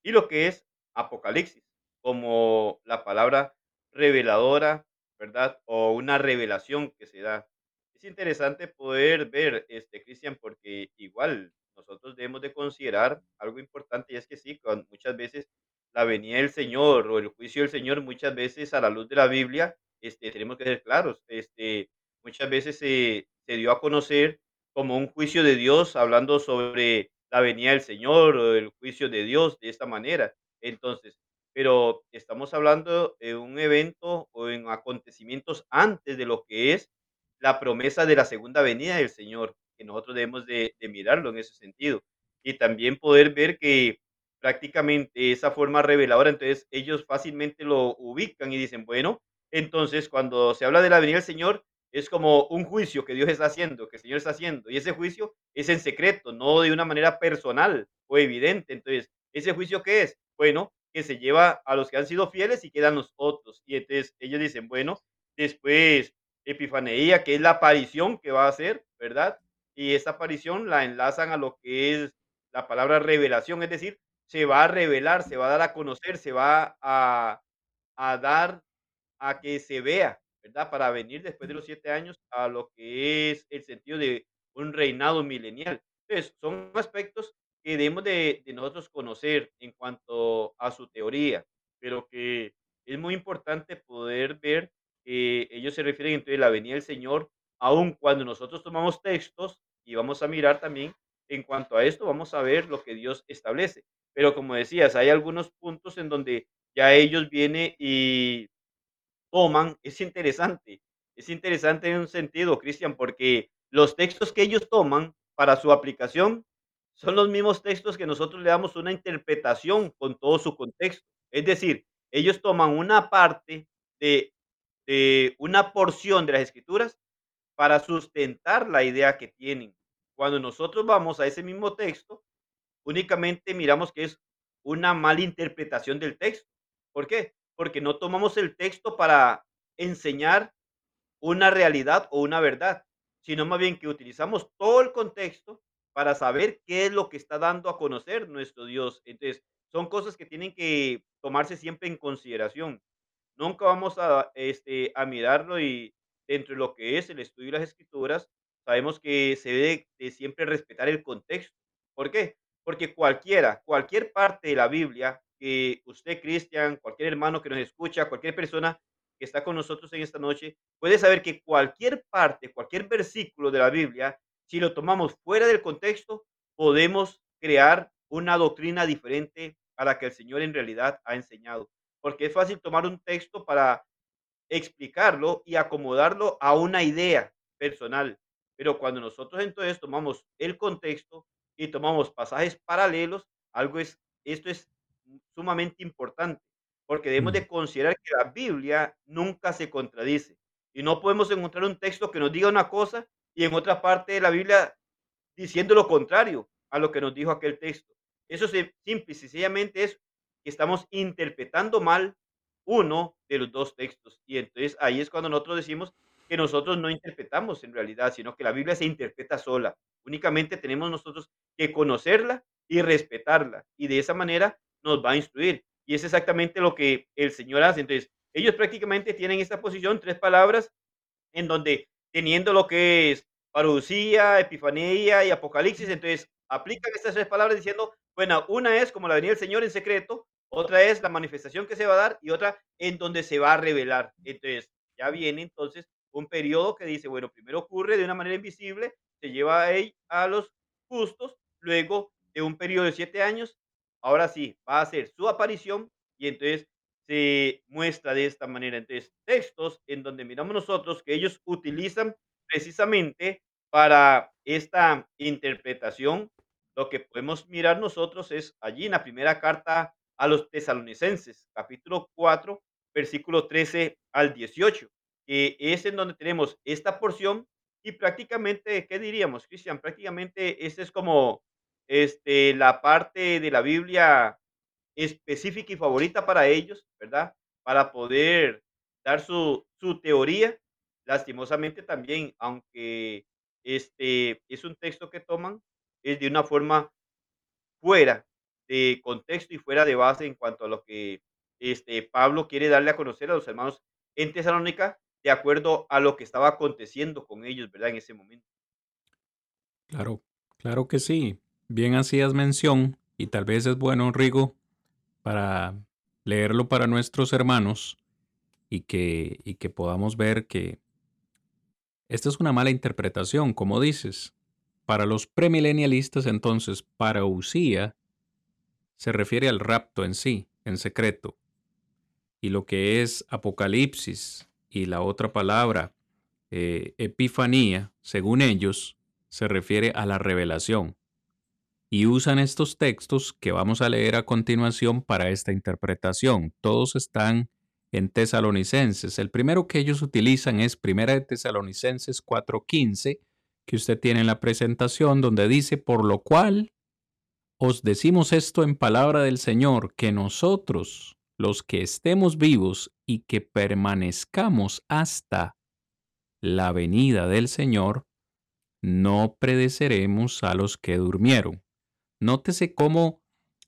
Y lo que es apocalipsis, como la palabra reveladora, ¿verdad? O una revelación que se da. Es interesante poder ver, este, Cristian, porque igual nosotros debemos de considerar algo importante y es que sí, muchas veces la venida del Señor o el juicio del Señor, muchas veces a la luz de la Biblia, este, tenemos que ser claros, este, muchas veces se, se dio a conocer como un juicio de Dios, hablando sobre la venida del Señor o el juicio de Dios de esta manera. Entonces, pero estamos hablando de un evento o en acontecimientos antes de lo que es la promesa de la segunda venida del Señor, que nosotros debemos de, de mirarlo en ese sentido. Y también poder ver que prácticamente esa forma reveladora, entonces ellos fácilmente lo ubican y dicen, bueno, entonces cuando se habla de la venida del Señor, es como un juicio que Dios está haciendo, que el Señor está haciendo, y ese juicio es en secreto, no de una manera personal o evidente. Entonces, ¿ese juicio qué es? Bueno, que se lleva a los que han sido fieles y quedan los otros. Y entonces ellos dicen, bueno, después Epifaneía, que es la aparición que va a hacer, ¿verdad? Y esta aparición la enlazan a lo que es la palabra revelación, es decir, se va a revelar, se va a dar a conocer, se va a, a dar a que se vea, ¿verdad? Para venir después de los siete años a lo que es el sentido de un reinado milenial. Entonces, son aspectos que debemos de, de nosotros conocer en cuanto a su teoría, pero que es muy importante poder ver que ellos se refieren entonces a la venida del Señor, aun cuando nosotros tomamos textos y vamos a mirar también en cuanto a esto, vamos a ver lo que Dios establece. Pero como decías, hay algunos puntos en donde ya ellos vienen y toman, es interesante, es interesante en un sentido, Cristian, porque los textos que ellos toman para su aplicación son los mismos textos que nosotros le damos una interpretación con todo su contexto. Es decir, ellos toman una parte de, de una porción de las escrituras para sustentar la idea que tienen. Cuando nosotros vamos a ese mismo texto, únicamente miramos que es una mala interpretación del texto. ¿Por qué? Porque no tomamos el texto para enseñar una realidad o una verdad, sino más bien que utilizamos todo el contexto para saber qué es lo que está dando a conocer nuestro Dios. Entonces, son cosas que tienen que tomarse siempre en consideración. Nunca vamos a, este, a mirarlo y dentro de lo que es el estudio de las escrituras, sabemos que se debe de siempre respetar el contexto. ¿Por qué? Porque cualquiera, cualquier parte de la Biblia que usted, Cristian, cualquier hermano que nos escucha, cualquier persona que está con nosotros en esta noche, puede saber que cualquier parte, cualquier versículo de la Biblia, si lo tomamos fuera del contexto, podemos crear una doctrina diferente a la que el Señor en realidad ha enseñado. Porque es fácil tomar un texto para explicarlo y acomodarlo a una idea personal. Pero cuando nosotros entonces tomamos el contexto y tomamos pasajes paralelos, algo es, esto es sumamente importante, porque debemos de mm. considerar que la Biblia nunca se contradice y no podemos encontrar un texto que nos diga una cosa y en otra parte de la Biblia diciendo lo contrario a lo que nos dijo aquel texto. Eso simple y sencillamente es que estamos interpretando mal uno de los dos textos. Y entonces ahí es cuando nosotros decimos que nosotros no interpretamos en realidad, sino que la Biblia se interpreta sola. Únicamente tenemos nosotros que conocerla y respetarla. Y de esa manera nos va a instruir. Y es exactamente lo que el Señor hace. Entonces, ellos prácticamente tienen esta posición, tres palabras, en donde teniendo lo que es parucía, epifanía y apocalipsis, entonces aplican estas tres palabras diciendo, bueno, una es como la venida del Señor en secreto, otra es la manifestación que se va a dar y otra en donde se va a revelar. Entonces, ya viene entonces un periodo que dice, bueno, primero ocurre de una manera invisible, se lleva a, a los justos, luego de un periodo de siete años, ahora sí, va a hacer su aparición y entonces se muestra de esta manera. Entonces, textos en donde miramos nosotros que ellos utilizan precisamente para esta interpretación, lo que podemos mirar nosotros es allí en la primera carta a los tesalonicenses, capítulo 4, versículo 13 al 18, que es en donde tenemos esta porción y prácticamente, ¿qué diríamos, Cristian? Prácticamente esta es como este, la parte de la Biblia específica y favorita para ellos, ¿verdad? Para poder dar su, su teoría. Lastimosamente también, aunque este es un texto que toman, es de una forma fuera de contexto y fuera de base en cuanto a lo que este, Pablo quiere darle a conocer a los hermanos en Tesalónica de acuerdo a lo que estaba aconteciendo con ellos, ¿verdad? En ese momento. Claro, claro que sí. Bien hacías mención, y tal vez es bueno, Rigo, para leerlo para nuestros hermanos y que, y que podamos ver que esta es una mala interpretación, como dices. Para los premilenialistas, entonces, para Usía, se refiere al rapto en sí, en secreto. Y lo que es Apocalipsis y la otra palabra, eh, Epifanía, según ellos, se refiere a la revelación. Y usan estos textos que vamos a leer a continuación para esta interpretación. Todos están en tesalonicenses. El primero que ellos utilizan es Primera de Tesalonicenses 4:15, que usted tiene en la presentación, donde dice, por lo cual os decimos esto en palabra del Señor, que nosotros, los que estemos vivos y que permanezcamos hasta la venida del Señor, no predeceremos a los que durmieron. Nótese cómo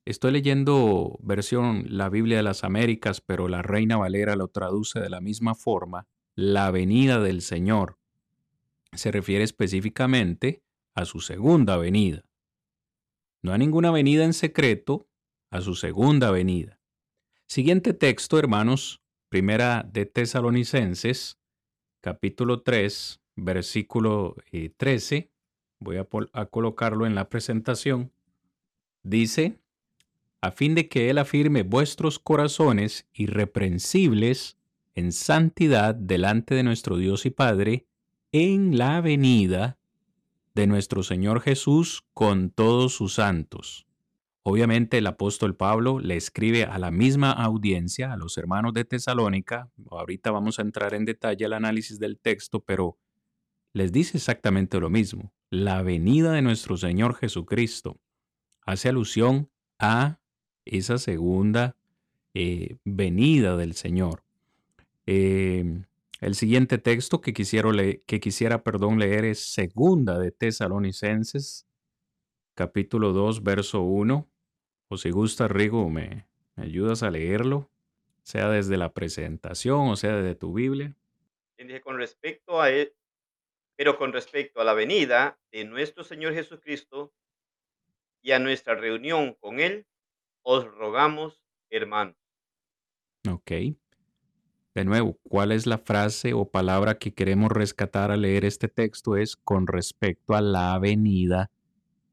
estoy leyendo versión la Biblia de las Américas, pero la Reina Valera lo traduce de la misma forma, la venida del Señor. Se refiere específicamente a su segunda venida no a ninguna venida en secreto, a su segunda venida. Siguiente texto, hermanos, primera de Tesalonicenses, capítulo 3, versículo 13. Eh, Voy a, a colocarlo en la presentación. Dice, a fin de que Él afirme vuestros corazones irreprensibles en santidad delante de nuestro Dios y Padre, en la venida de nuestro Señor Jesús con todos sus santos. Obviamente el apóstol Pablo le escribe a la misma audiencia, a los hermanos de Tesalónica, ahorita vamos a entrar en detalle al análisis del texto, pero les dice exactamente lo mismo. La venida de nuestro Señor Jesucristo hace alusión a esa segunda eh, venida del Señor. Em, el siguiente texto que quisiera, que quisiera perdón, leer es Segunda de Tesalonicenses, capítulo 2, verso 1. O si gusta, Rigo, me, me ayudas a leerlo, sea desde la presentación o sea desde tu Biblia. Con respecto a él, pero con respecto a la venida de nuestro Señor Jesucristo y a nuestra reunión con Él, os rogamos, hermanos. Ok. De nuevo, ¿cuál es la frase o palabra que queremos rescatar al leer este texto? Es con respecto a la venida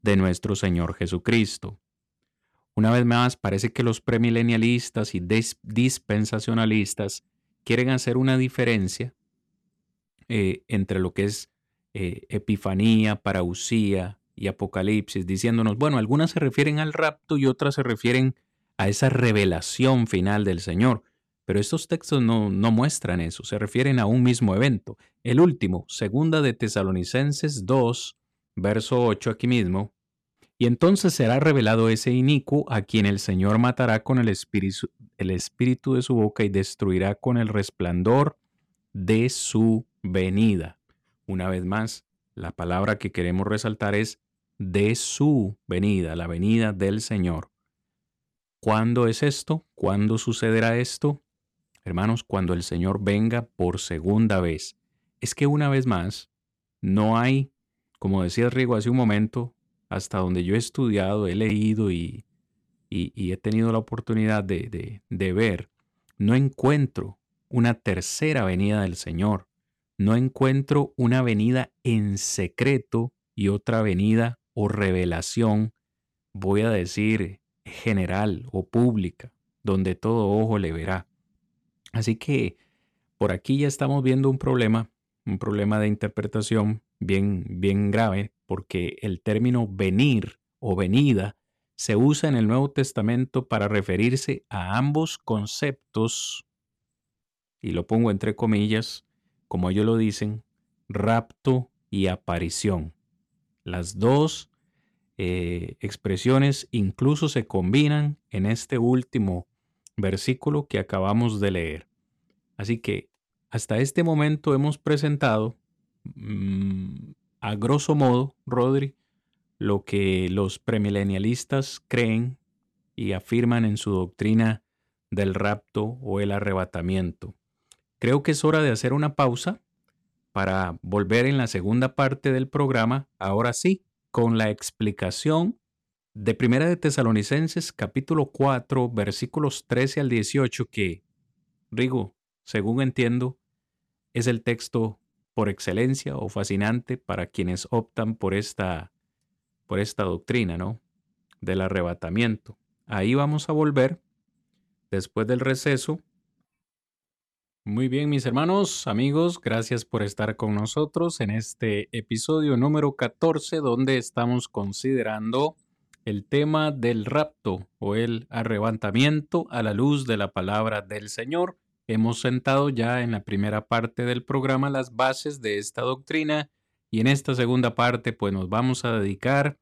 de nuestro Señor Jesucristo. Una vez más, parece que los premilenialistas y dispensacionalistas quieren hacer una diferencia eh, entre lo que es eh, Epifanía, Parausía y Apocalipsis, diciéndonos, bueno, algunas se refieren al rapto y otras se refieren a esa revelación final del Señor. Pero estos textos no, no muestran eso, se refieren a un mismo evento. El último, segunda de Tesalonicenses 2, verso 8 aquí mismo, y entonces será revelado ese inicuo a quien el Señor matará con el espíritu, el espíritu de su boca y destruirá con el resplandor de su venida. Una vez más, la palabra que queremos resaltar es de su venida, la venida del Señor. ¿Cuándo es esto? ¿Cuándo sucederá esto? Hermanos, cuando el Señor venga por segunda vez. Es que una vez más, no hay, como decía Rigo hace un momento, hasta donde yo he estudiado, he leído y, he tenido la oportunidad de, de ver, no encuentro una tercera venida del Señor no encuentro una venida en secreto y otra venida o revelación, voy a decir general o pública, donde todo ojo le verá. Así que por aquí ya estamos viendo un problema, un problema de interpretación bien, bien grave, porque el término venir o venida se usa en el Nuevo Testamento para referirse a ambos conceptos, y lo pongo entre comillas, como ellos lo dicen, rapto y aparición. Las dos eh, expresiones incluso se combinan en este último versículo que acabamos de leer. Así que hasta este momento hemos presentado, mm, a grosso modo, Rodri, lo que los premilenialistas creen y afirman en su doctrina del rapto o el arrebatamiento. Creo que es hora de hacer una pausa para volver en la segunda parte del programa, ahora sí, con la explicación de Primera de Tesalonicenses capítulo 4 versículos 13 al 18 que, Rigo, según entiendo, es el texto por excelencia o fascinante para quienes optan por esta, por esta doctrina, ¿no? Del arrebatamiento. Ahí vamos a volver después del receso muy bien, mis hermanos, amigos, gracias por estar con nosotros en este episodio número 14 donde estamos considerando el tema del rapto o el arrebatamiento a la luz de la palabra del Señor. Hemos sentado ya en la primera parte del programa las bases de esta doctrina y en esta segunda parte pues nos vamos a dedicar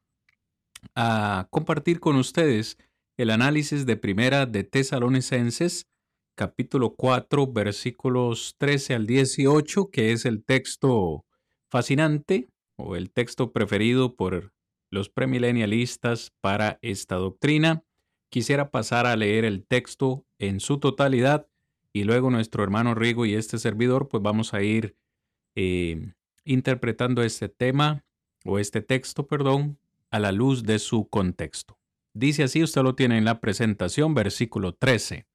a compartir con ustedes el análisis de primera de Tesalonicenses capítulo 4, versículos 13 al 18, que es el texto fascinante o el texto preferido por los premilenialistas para esta doctrina. Quisiera pasar a leer el texto en su totalidad y luego nuestro hermano Rigo y este servidor pues vamos a ir eh, interpretando este tema o este texto, perdón, a la luz de su contexto. Dice así, usted lo tiene en la presentación, versículo 13.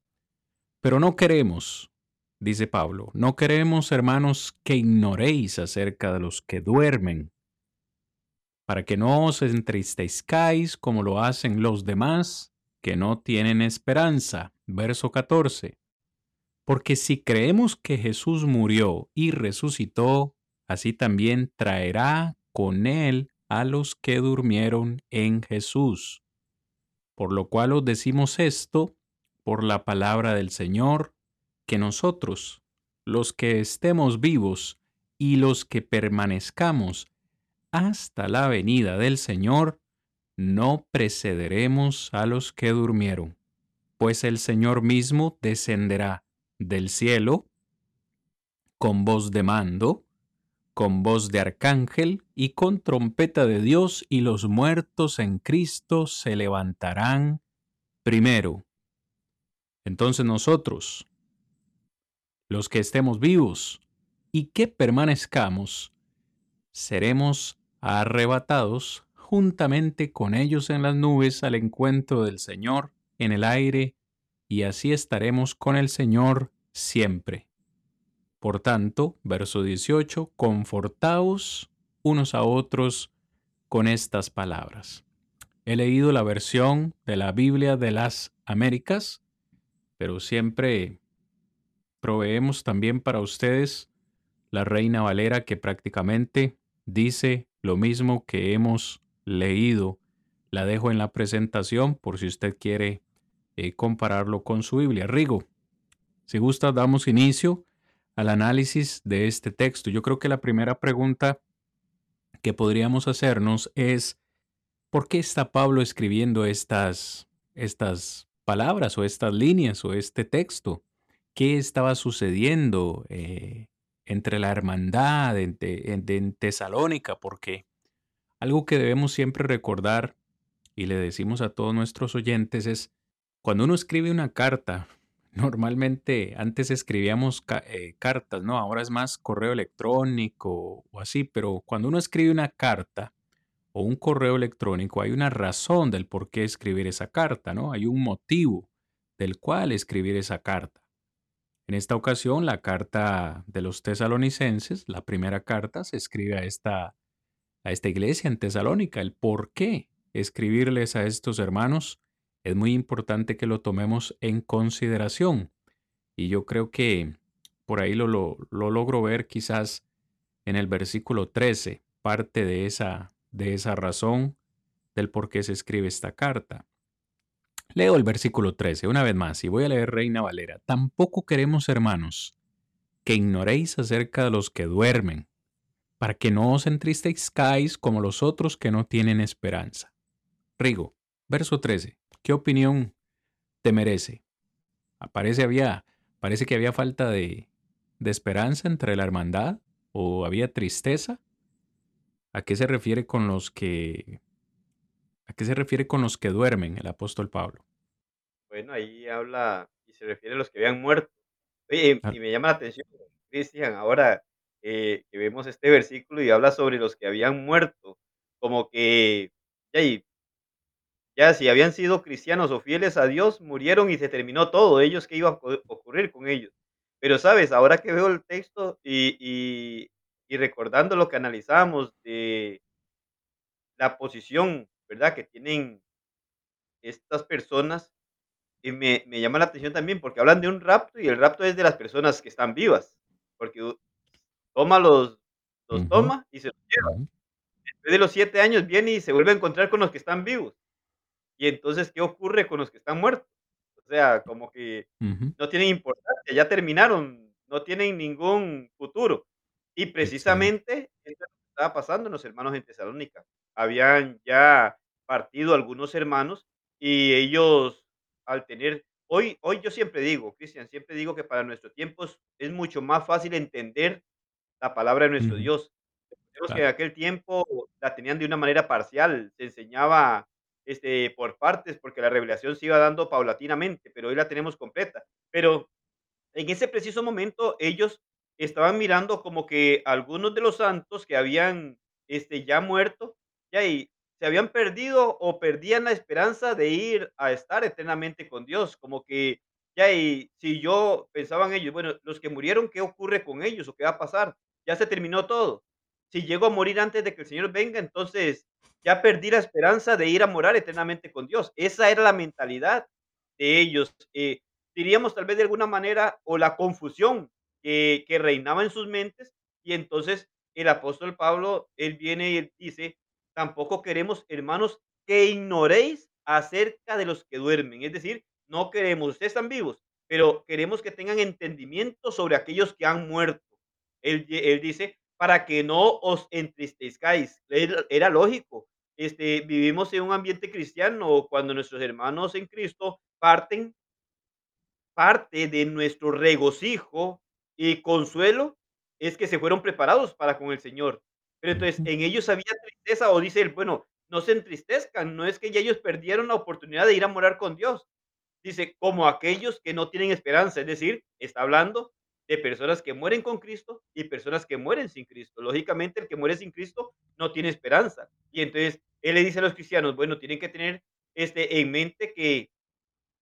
Pero no queremos, dice Pablo, no queremos, hermanos, que ignoréis acerca de los que duermen, para que no os entristezcáis como lo hacen los demás que no tienen esperanza. Verso 14. Porque si creemos que Jesús murió y resucitó, así también traerá con él a los que durmieron en Jesús. Por lo cual os decimos esto, por la palabra del Señor, que nosotros, los que estemos vivos y los que permanezcamos hasta la venida del Señor, no precederemos a los que durmieron. pues el Señor mismo descenderá del cielo con voz de mando, con voz de arcángel y con trompeta de Dios, y los muertos en Cristo se levantarán primero. Entonces nosotros, los que estemos vivos y que permanezcamos, seremos arrebatados juntamente con ellos en las nubes al encuentro del Señor en el aire, y así estaremos con el Señor siempre. Por tanto, verso 18, confortaos unos a otros con estas palabras. He leído la versión de la Biblia de las Américas, pero siempre proveemos también para ustedes la Reina Valera que prácticamente dice lo mismo que hemos leído. La dejo en la presentación por si usted quiere eh, compararlo con su Biblia. Rigo, si gusta, damos inicio al análisis de este texto. Yo creo que la primera pregunta que podríamos hacernos es, ¿por qué está Pablo escribiendo estas, estas palabras o estas líneas o este texto? ¿Qué estaba sucediendo eh, entre la hermandad en, Tesalónica? Porque algo que debemos siempre recordar y le decimos a todos nuestros oyentes es, cuando uno escribe una carta, Normalmente antes escribíamos eh, cartas, ¿no? Ahora es más correo electrónico o así, pero cuando uno escribe una carta o un correo electrónico, hay una razón del por qué escribir esa carta, ¿no? Hay un motivo del cual escribir esa carta. En esta ocasión, la carta de los tesalonicenses, la primera carta, se escribe a esta, a esta iglesia en Tesalónica, el por qué escribirles a estos hermanos es muy importante que lo tomemos en consideración. Y yo creo que por ahí lo, lo, logro ver quizás en el versículo 13, parte de esa, de esa razón del por qué se escribe esta carta. Leo el versículo 13 una vez más y voy a leer Reina Valera. Tampoco queremos, hermanos, que ignoréis acerca de los que duermen, para que no os entristezcáis como los otros que no tienen esperanza. Rigo, verso 13. ¿Qué opinión te merece? Aparece había, parece que había falta de, de esperanza entre la hermandad o había tristeza. ¿A qué se refiere con los que a qué se refiere con los que duermen el apóstol Pablo? Bueno, ahí habla y se refiere a los que habían muerto. Oye, y me llama la atención, Cristian, ahora eh, que vemos este versículo y habla sobre los que habían muerto, como que, ya, ya si habían sido cristianos o fieles a Dios, murieron y se terminó todo, ellos qué iba a ocurrir con ellos. Pero sabes, ahora que veo el texto y, y, y recordando lo que analizamos de la posición, ¿verdad? Que tienen estas personas, y me, me llama la atención también porque hablan de un rapto y el rapto es de las personas que están vivas, porque toma los, los Ujú, toma y se los lleva. Después de los siete años viene y se vuelve a encontrar con los que están vivos. Y entonces, ¿qué ocurre con los que están muertos? O sea, como que ujú. no tienen importancia, ya terminaron, no tienen ningún futuro. Y precisamente estaba pasando en los hermanos en Tesalónica. Habían ya partido algunos hermanos y ellos al tener hoy hoy yo siempre digo, Cristian, siempre digo que para nuestro tiempo es es mucho más fácil entender la palabra de nuestro Dios. Que en aquel tiempo la tenían de una manera parcial, se enseñaba, este, por partes, porque la revelación se iba dando paulatinamente, pero hoy la tenemos completa. Pero en ese preciso momento ellos estaban mirando como que algunos de los santos que habían, este, ya muerto, ya y se habían perdido o perdían la esperanza de ir a estar eternamente con Dios, como que ya y si yo pensaban ellos, bueno, los que murieron, ¿qué ocurre con ellos o qué va a pasar? Ya se terminó todo. Si llego a morir antes de que el Señor venga, entonces ya perdí la esperanza de ir a morar eternamente con Dios. Esa era la mentalidad de ellos. Eh, diríamos tal vez de alguna manera, o la confusión que, reinaba en sus mentes. Y entonces el apóstol Pablo, él viene y él dice, tampoco queremos, hermanos, que ignoréis acerca de los que duermen. Es decir, no queremos, ustedes están vivos, pero queremos que tengan entendimiento sobre aquellos que han muerto. Él, dice, para que no os entristezcáis. Era, era lógico. Este, vivimos en un ambiente cristiano cuando nuestros hermanos en Cristo parten parte de nuestro regocijo y consuelo es que se fueron preparados para con el Señor. Pero entonces en ellos había tristeza o dice él, bueno, no se entristezcan, no es que ya ellos perdieron la oportunidad de ir a morar con Dios. Dice, como aquellos que no tienen esperanza, es decir, está hablando de personas que mueren con Cristo y personas que mueren sin Cristo. Lógicamente, el que muere sin Cristo no tiene esperanza. Y entonces, él le dice a los cristianos, bueno, tienen que tener este, en mente que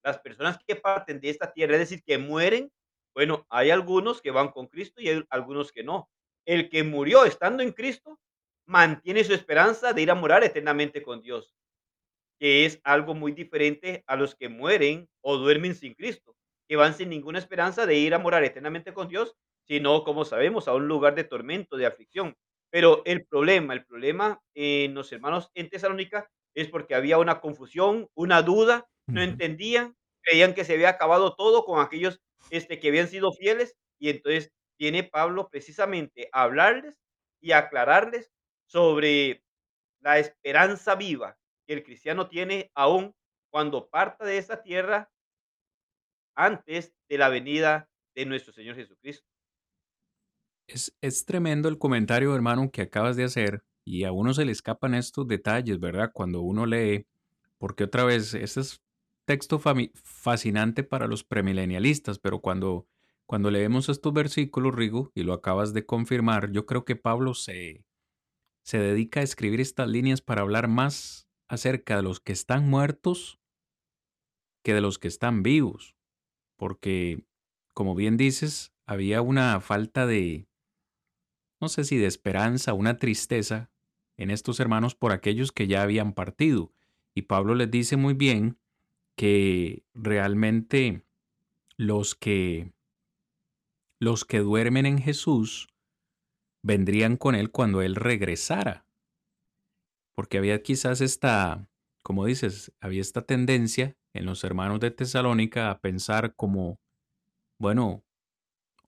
las personas que parten de esta tierra, es decir, que mueren, bueno, hay algunos que van con Cristo y hay algunos que no. El que murió estando en Cristo mantiene su esperanza de ir a morar eternamente con Dios, que es algo muy diferente a los que mueren o duermen sin Cristo, que van sin ninguna esperanza de ir a morar eternamente con Dios, sino, como sabemos, a un lugar de tormento, de aflicción. Pero el problema, el problema en los hermanos en Tesalónica es porque había una confusión, una duda, no entendían, creían que se había acabado todo con aquellos este, que habían sido fieles, y entonces tiene Pablo precisamente hablarles y aclararles sobre la esperanza viva que el cristiano tiene aún cuando parta de esa tierra antes de la venida de nuestro Señor Jesucristo. Es, es tremendo el comentario, hermano, que acabas de hacer y a uno se le escapan estos detalles, ¿verdad? Cuando uno lee, porque otra vez, este es texto fascinante para los premilenialistas, pero cuando, cuando leemos estos versículos, Rigo, y lo acabas de confirmar, yo creo que Pablo se, se dedica a escribir estas líneas para hablar más acerca de los que están muertos que de los que están vivos, porque, como bien dices, había una falta de, no sé si de esperanza, una tristeza en estos hermanos por aquellos que ya habían partido. Y Pablo les dice muy bien que realmente los que los que duermen en Jesús vendrían con él cuando él regresara. Porque había quizás esta, como dices, había esta tendencia en los hermanos de Tesalónica a pensar como, bueno,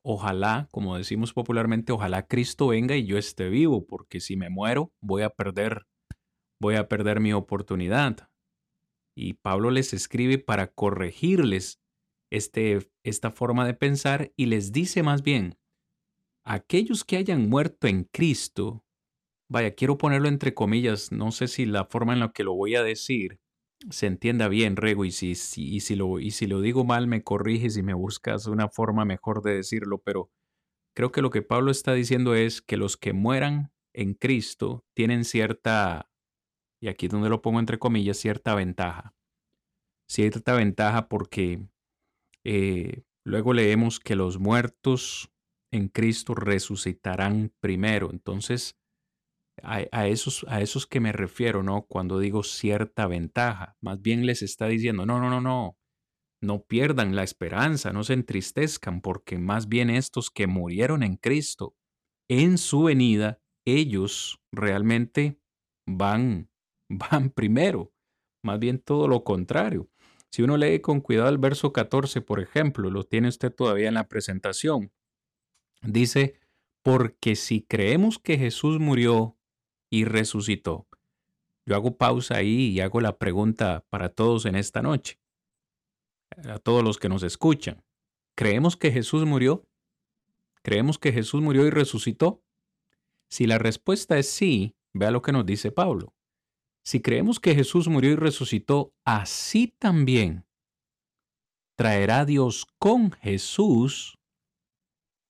ojalá, como decimos popularmente, ojalá Cristo venga y yo esté vivo, porque si me muero voy a perder, voy a perder mi oportunidad. Y Pablo les escribe para corregirles este, esta forma de pensar y les dice más bien, aquellos que hayan muerto en Cristo, vaya, quiero ponerlo entre comillas, no sé si la forma en la que lo voy a decir se entienda bien, Rego, y si, y si, lo, y si lo digo mal, me corriges y me buscas una forma mejor de decirlo, pero creo que lo que Pablo está diciendo es que los que mueran en Cristo tienen cierta, y aquí es donde lo pongo entre comillas, cierta ventaja. Cierta ventaja porque eh, luego leemos que los muertos en Cristo resucitarán primero. Entonces, a, esos, a esos que me refiero, ¿no? Cuando digo cierta ventaja, más bien les está diciendo, no, no, no, no, no pierdan la esperanza, no se entristezcan, porque más bien estos que murieron en Cristo, en su venida, ellos realmente van, van primero, más bien todo lo contrario. Si uno lee con cuidado el verso 14, por ejemplo, lo tiene usted todavía en la presentación, Dice, porque si creemos que Jesús murió y resucitó, yo hago pausa ahí y hago la pregunta para todos en esta noche, a todos los que nos escuchan. ¿Creemos que Jesús murió? ¿Creemos que Jesús murió y resucitó? Si la respuesta es sí, vea lo que nos dice Pablo. Si creemos que Jesús murió y resucitó, así también traerá Dios con Jesús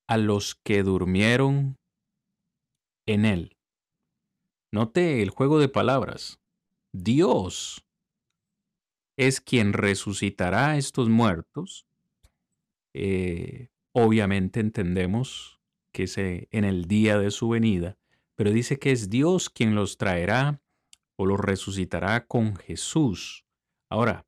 a los que durmieron en él. Note el juego de palabras. Dios es quien resucitará a estos muertos. Eh, obviamente entendemos que en el día de su venida, pero dice que es Dios quien los traerá o los resucitará con Jesús. Ahora,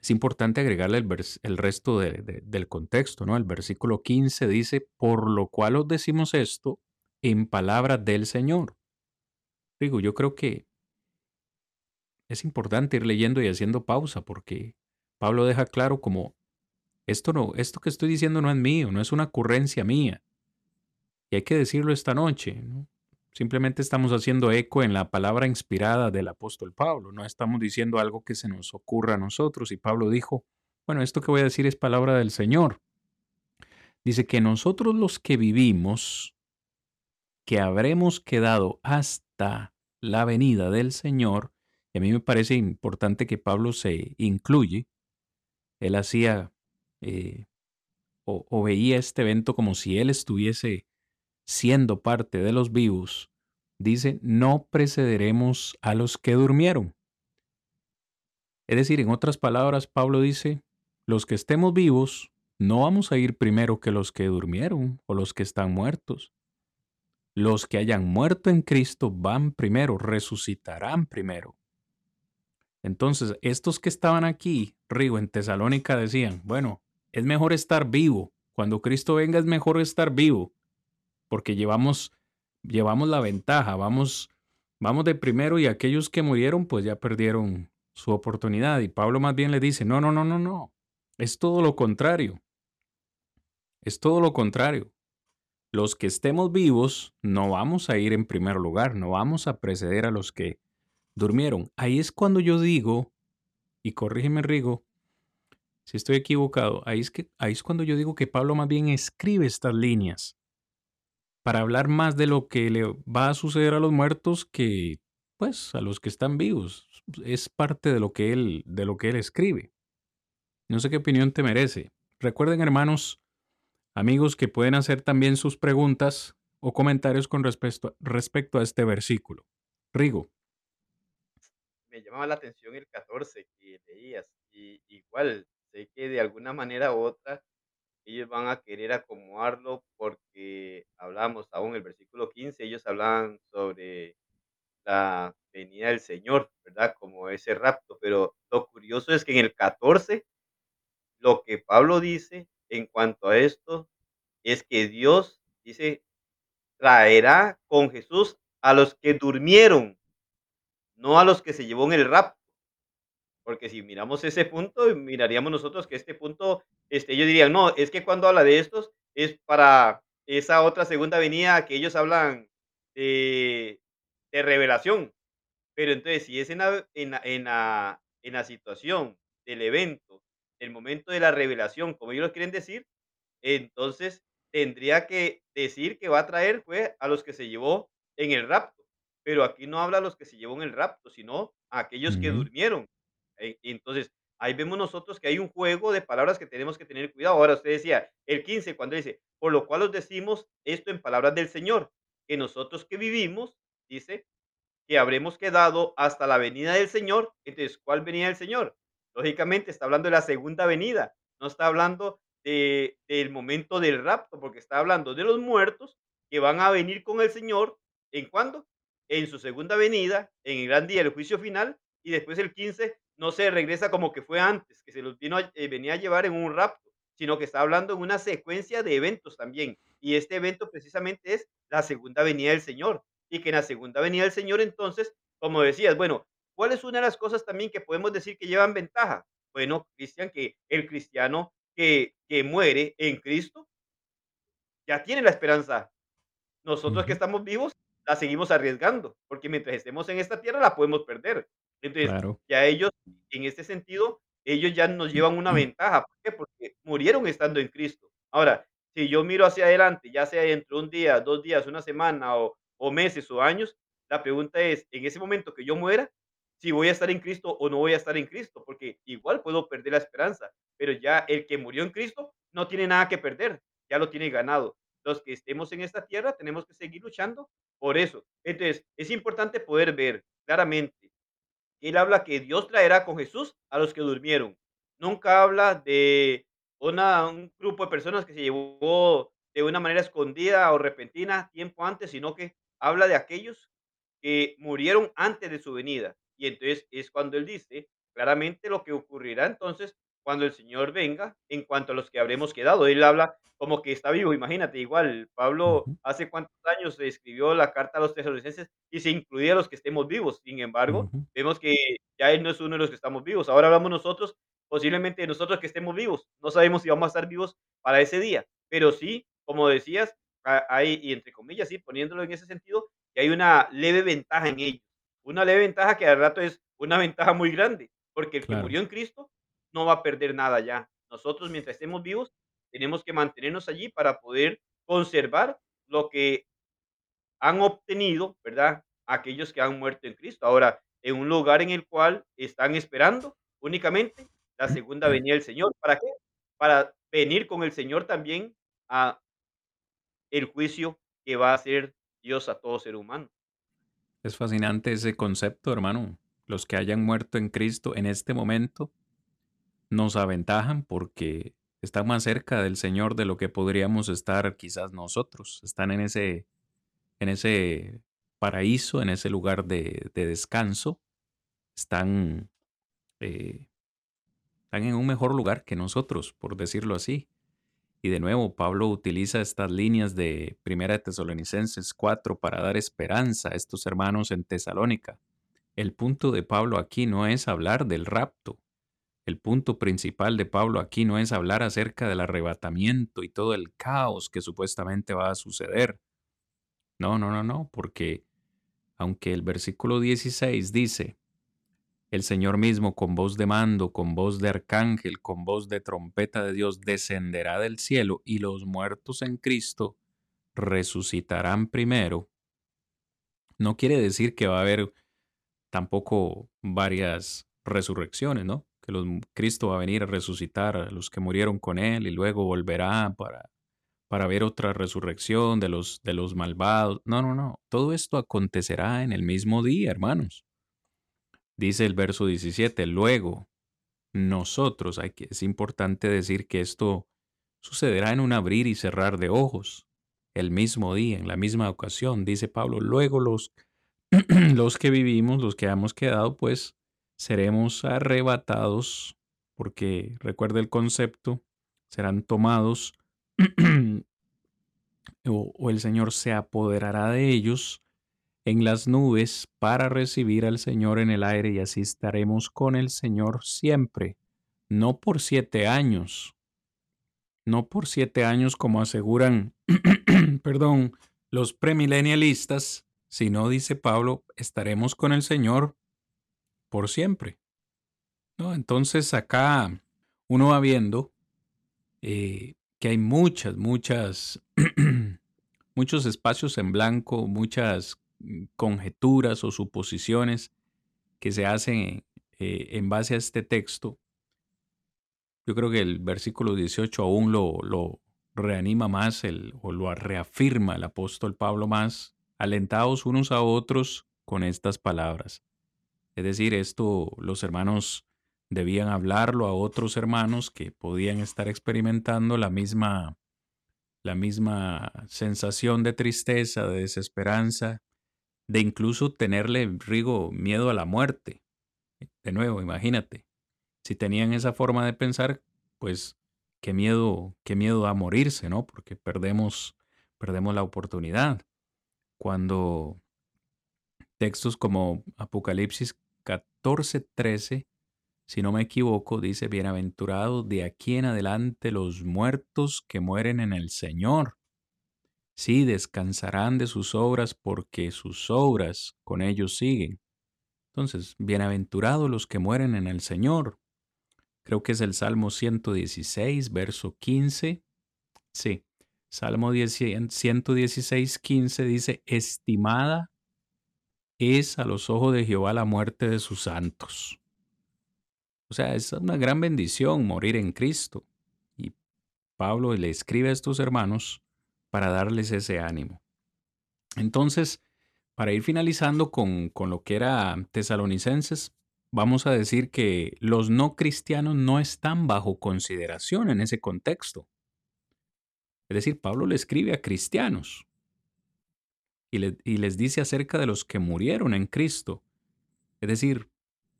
es importante agregarle el, resto del contexto, ¿no? El versículo 15 dice, por lo cual os decimos esto en palabra del Señor. Digo, yo creo que es importante ir leyendo y haciendo pausa porque Pablo deja claro como esto no, esto que estoy diciendo no es mío, no es una ocurrencia mía. Y hay que decirlo esta noche, ¿no? Simplemente estamos haciendo eco en la palabra inspirada del apóstol Pablo. No estamos diciendo algo que se nos ocurra a nosotros. Y Pablo dijo, Bueno, esto que voy a decir es palabra del Señor. Dice que nosotros los que vivimos, que habremos quedado hasta la venida del Señor, y a mí me parece importante que Pablo se incluye, él hacía eh, o, veía este evento como si él estuviese siendo parte de los vivos, dice, no precederemos a los que durmieron. Es decir, en otras palabras, Pablo dice, los que estemos vivos, no vamos a ir primero que los que durmieron o los que están muertos. Los que hayan muerto en Cristo van primero, resucitarán primero. Entonces, estos que estaban aquí, Rigo, en Tesalónica, decían, bueno, es mejor estar vivo. Cuando Cristo venga es mejor estar vivo, porque llevamos, llevamos la ventaja, vamos, vamos de primero y aquellos que murieron pues ya perdieron su oportunidad. Y Pablo más bien le dice, no, no, no, no, no, es todo lo contrario. Es todo lo contrario. Los que estemos vivos no vamos a ir en primer lugar, no vamos a preceder a los que durmieron. Ahí es cuando yo digo, y corrígeme Rigo, si estoy equivocado, ahí es, ahí es cuando yo digo que Pablo más bien escribe estas líneas para hablar más de lo que le va a suceder a los muertos que pues a los que están vivos. Es parte de lo que él de lo que él escribe. No sé qué opinión te merece. Recuerden, hermanos, amigos, que pueden hacer también sus preguntas o comentarios con respecto, respecto a este versículo. Rigo. Me llamaba la atención el 14 que leías. Y igual, sé que de alguna manera u otra ellos van a querer acomodarlo porque hablamos aún el versículo 15, ellos hablaban sobre la venida del Señor, ¿verdad? Como ese rapto, pero lo curioso es que en el 14 lo que Pablo dice en cuanto a esto es que Dios dice traerá con Jesús a los que durmieron, no a los que se llevó en el rapto. Porque si miramos ese punto, miraríamos nosotros que este punto, este, ellos dirían, no, es que cuando habla de estos es para esa otra segunda venida que ellos hablan de, de revelación. Pero entonces, si es en la, en, en, la, en la situación del evento, el momento de la revelación, como ellos lo quieren decir, entonces tendría que decir que va a traer fue a los que se llevó en el rapto. Pero aquí no habla a los que se llevó en el rapto, sino a aquellos que durmieron. Eh, entonces, ahí vemos nosotros que hay un juego de palabras que tenemos que tener cuidado. Ahora, usted decía, el 15, cuando dice, por lo cual os decimos esto en palabras del Señor, que nosotros que vivimos, dice, que habremos quedado hasta la venida del Señor. Entonces, ¿cuál venida del Señor? Lógicamente, está hablando de la segunda venida, no está hablando de, del momento del rapto, porque está hablando de los muertos que van a venir con el Señor. ¿En cuándo? En su segunda venida, en el gran día del juicio final, y después el 15 no se regresa como que fue antes, que se los vino eh, venía a llevar en un rapto, sino que está hablando en una secuencia de eventos también. Y este evento precisamente es la segunda venida del Señor. Y que en la segunda venida del Señor, entonces, como decías, bueno, ¿cuál es una de las cosas también que podemos decir que llevan ventaja? Bueno, Cristian, que el cristiano que, que muere en Cristo ya tiene la esperanza. Nosotros que estamos vivos la seguimos arriesgando, porque mientras estemos en esta tierra la podemos perder. Entonces, ya ellos, en este sentido, ellos ya nos llevan una ventaja. ¿Por qué? Porque murieron estando en Cristo. Ahora, si yo miro hacia adelante, ya sea dentro de un día, dos días, una semana o, o meses o años, la pregunta es, en ese momento que yo muera, si voy a estar en Cristo o no voy a estar en Cristo, porque igual puedo perder la esperanza, pero ya el que murió en Cristo no tiene nada que perder, ya lo tiene ganado. Los que estemos en esta tierra tenemos que seguir luchando por eso. Entonces, es importante poder ver claramente él habla que Dios traerá con Jesús a los que durmieron. Nunca habla de un grupo de personas que se llevó de una manera escondida o repentina tiempo antes, sino que habla de aquellos que murieron antes de su venida. Y entonces es cuando él dice claramente lo que ocurrirá entonces cuando el Señor venga en cuanto a los que habremos quedado. Él habla como que está vivo, imagínate, igual Pablo hace cuántos años escribió la carta a los tesalonicenses y se incluía a los que estemos vivos. Sin embargo, vemos que ya él no es uno de los que estamos vivos. Ahora hablamos nosotros, posiblemente de nosotros que estemos vivos. No sabemos si vamos a estar vivos para ese día, pero sí, como decías, hay, y entre comillas, sí, poniéndolo en ese sentido, que hay una leve ventaja en ellos. Una leve ventaja que al rato es una ventaja muy grande, porque el que murió en Cristo no va a perder nada ya. Nosotros, mientras estemos vivos, tenemos que mantenernos allí para poder conservar lo que han obtenido, ¿verdad? Aquellos que han muerto en Cristo. Ahora, en un lugar en el cual están esperando únicamente la segunda venida del Señor. ¿Para qué? Para venir con el Señor también a el juicio que va a hacer Dios a todo ser humano. Es fascinante ese concepto, hermano. Los que hayan muerto en Cristo en este momento nos aventajan porque están más cerca del Señor de lo que podríamos estar quizás nosotros. Están en ese, en ese paraíso, en ese lugar de, descanso. Están, eh, están en un mejor lugar que nosotros, por decirlo así. Y de nuevo, Pablo utiliza estas líneas de Primera Tesalonicenses 4 para dar esperanza a estos hermanos en Tesalónica. El punto de Pablo aquí no es hablar del rapto. El punto principal de Pablo aquí no es hablar acerca del arrebatamiento y todo el caos que supuestamente va a suceder. No, no, no, no, porque aunque el versículo 16 dice, el Señor mismo con voz de mando, con voz de arcángel, con voz de trompeta de Dios, descenderá del cielo y los muertos en Cristo resucitarán primero. No quiere decir que va a haber tampoco varias resurrecciones, ¿no? Los, Cristo va a venir a resucitar a los que murieron con Él y luego volverá para, para ver otra resurrección de los, de los malvados. No, no, no. Todo esto acontecerá en el mismo día, hermanos. Dice el verso 17, luego nosotros, hay que, es importante decir que esto sucederá en un abrir y cerrar de ojos, el mismo día, en la misma ocasión, dice Pablo, luego los, los que vivimos, los que hemos quedado, pues seremos arrebatados, porque recuerda el concepto, serán tomados o, o el Señor se apoderará de ellos en las nubes para recibir al Señor en el aire y así estaremos con el Señor siempre, no por siete años, no por siete años como aseguran, perdón, los premilenialistas, sino, dice Pablo, estaremos con el Señor por siempre. ¿No? Entonces acá uno va viendo eh, que hay muchas, muchas, muchos espacios en blanco, muchas Mm, conjeturas o suposiciones que se hacen eh, en base a este texto, yo creo que el versículo 18 aún lo, lo reanima más el, o lo reafirma el apóstol Pablo más, alentados unos a otros con estas palabras. Es decir, esto los hermanos debían hablarlo a otros hermanos que podían estar experimentando la misma, la misma sensación de tristeza, de desesperanza, de incluso tenerle, Rigo, miedo a la muerte. De nuevo, imagínate, si tenían esa forma de pensar, pues qué miedo, qué miedo a morirse, ¿no? Porque perdemos, perdemos la oportunidad. Cuando textos como Apocalipsis 14, 13, si no me equivoco, dice, bienaventurados de aquí en adelante los muertos que mueren en el Señor. Sí, descansarán de sus obras porque sus obras con ellos siguen. Entonces, bienaventurados los que mueren en el Señor. Creo que es el Salmo 116, verso 15. Sí, Salmo 116, 15 dice, estimada es a los ojos de Jehová la muerte de sus santos. O sea, es una gran bendición morir en Cristo. Y Pablo le escribe a estos hermanos para darles ese ánimo. Entonces, para ir finalizando con, con lo que era tesalonicenses, vamos a decir que los no cristianos no están bajo consideración en ese contexto. Es decir, Pablo le escribe a cristianos y, les dice acerca de los que murieron en Cristo. Es decir,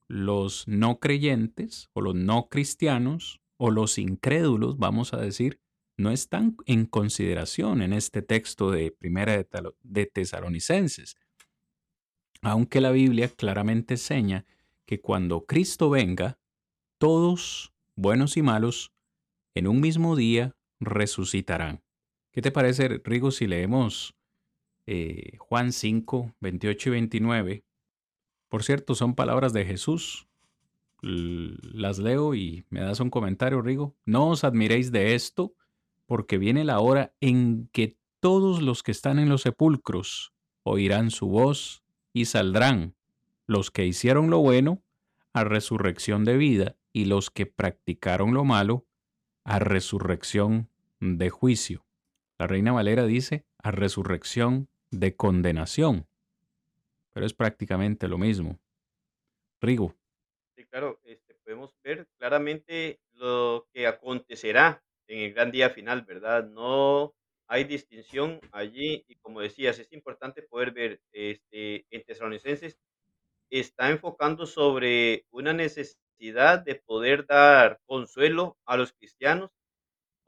los no creyentes o los no cristianos o los incrédulos, vamos a decir, no están en consideración en este texto de Primera de Tesalonicenses, aunque la Biblia claramente enseña que cuando Cristo venga, todos, buenos y malos, en un mismo día resucitarán. ¿Qué te parece, Rigo, si leemos eh, Juan 5, 28 y 29? Por cierto, son palabras de Jesús. las leo y me das un comentario, Rigo. No os admiréis de esto, porque viene la hora en que todos los que están en los sepulcros oirán su voz y saldrán los que hicieron lo bueno a resurrección de vida y los que practicaron lo malo a resurrección de juicio. La Reina Valera dice a resurrección de condenación, pero es prácticamente lo mismo. Rigo. Sí, claro, este, podemos ver claramente lo que acontecerá en el gran día final, ¿verdad? No hay distinción allí y como decías, es importante poder ver este, en Tesalonicenses está enfocando sobre una necesidad de poder dar consuelo a los cristianos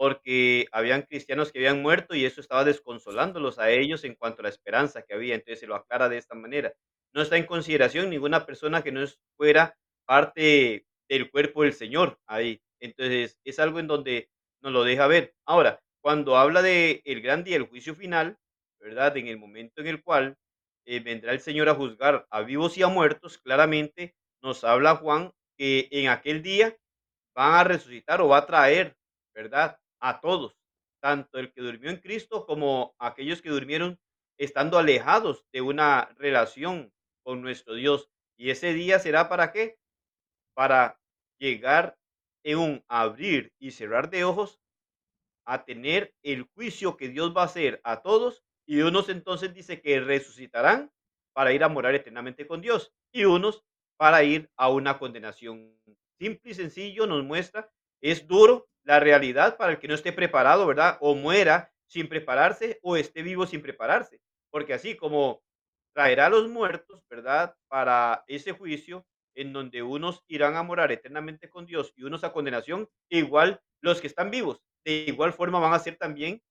porque habían cristianos que habían muerto y eso estaba desconsolándolos a ellos en cuanto a la esperanza que había. Entonces se lo aclara de esta manera. No está en consideración ninguna persona que no fuera parte del cuerpo del Señor ahí. Entonces es algo en donde nos lo deja ver. Ahora, cuando habla de el gran día, el juicio final, ¿verdad? En el momento en el cual eh, vendrá el Señor a juzgar a vivos y a muertos, claramente nos habla Juan que en aquel día van a resucitar o va a traer, ¿verdad? A todos, tanto el que durmió en Cristo como aquellos que durmieron estando alejados de una relación con nuestro Dios. Y ese día será para qué? Para llegar en un abrir y cerrar de ojos a tener el juicio que Dios va a hacer a todos y unos entonces dice que resucitarán para ir a morar eternamente con Dios y unos para ir a una condenación. Simple y sencillo nos muestra, es duro la realidad para el que no esté preparado, ¿verdad? O muera sin prepararse o esté vivo sin prepararse. Porque así como traerá a los muertos, ¿verdad? Para ese juicio en donde unos irán a morar eternamente con Dios y unos a condenación, igual los que están vivos, de igual forma van a ser también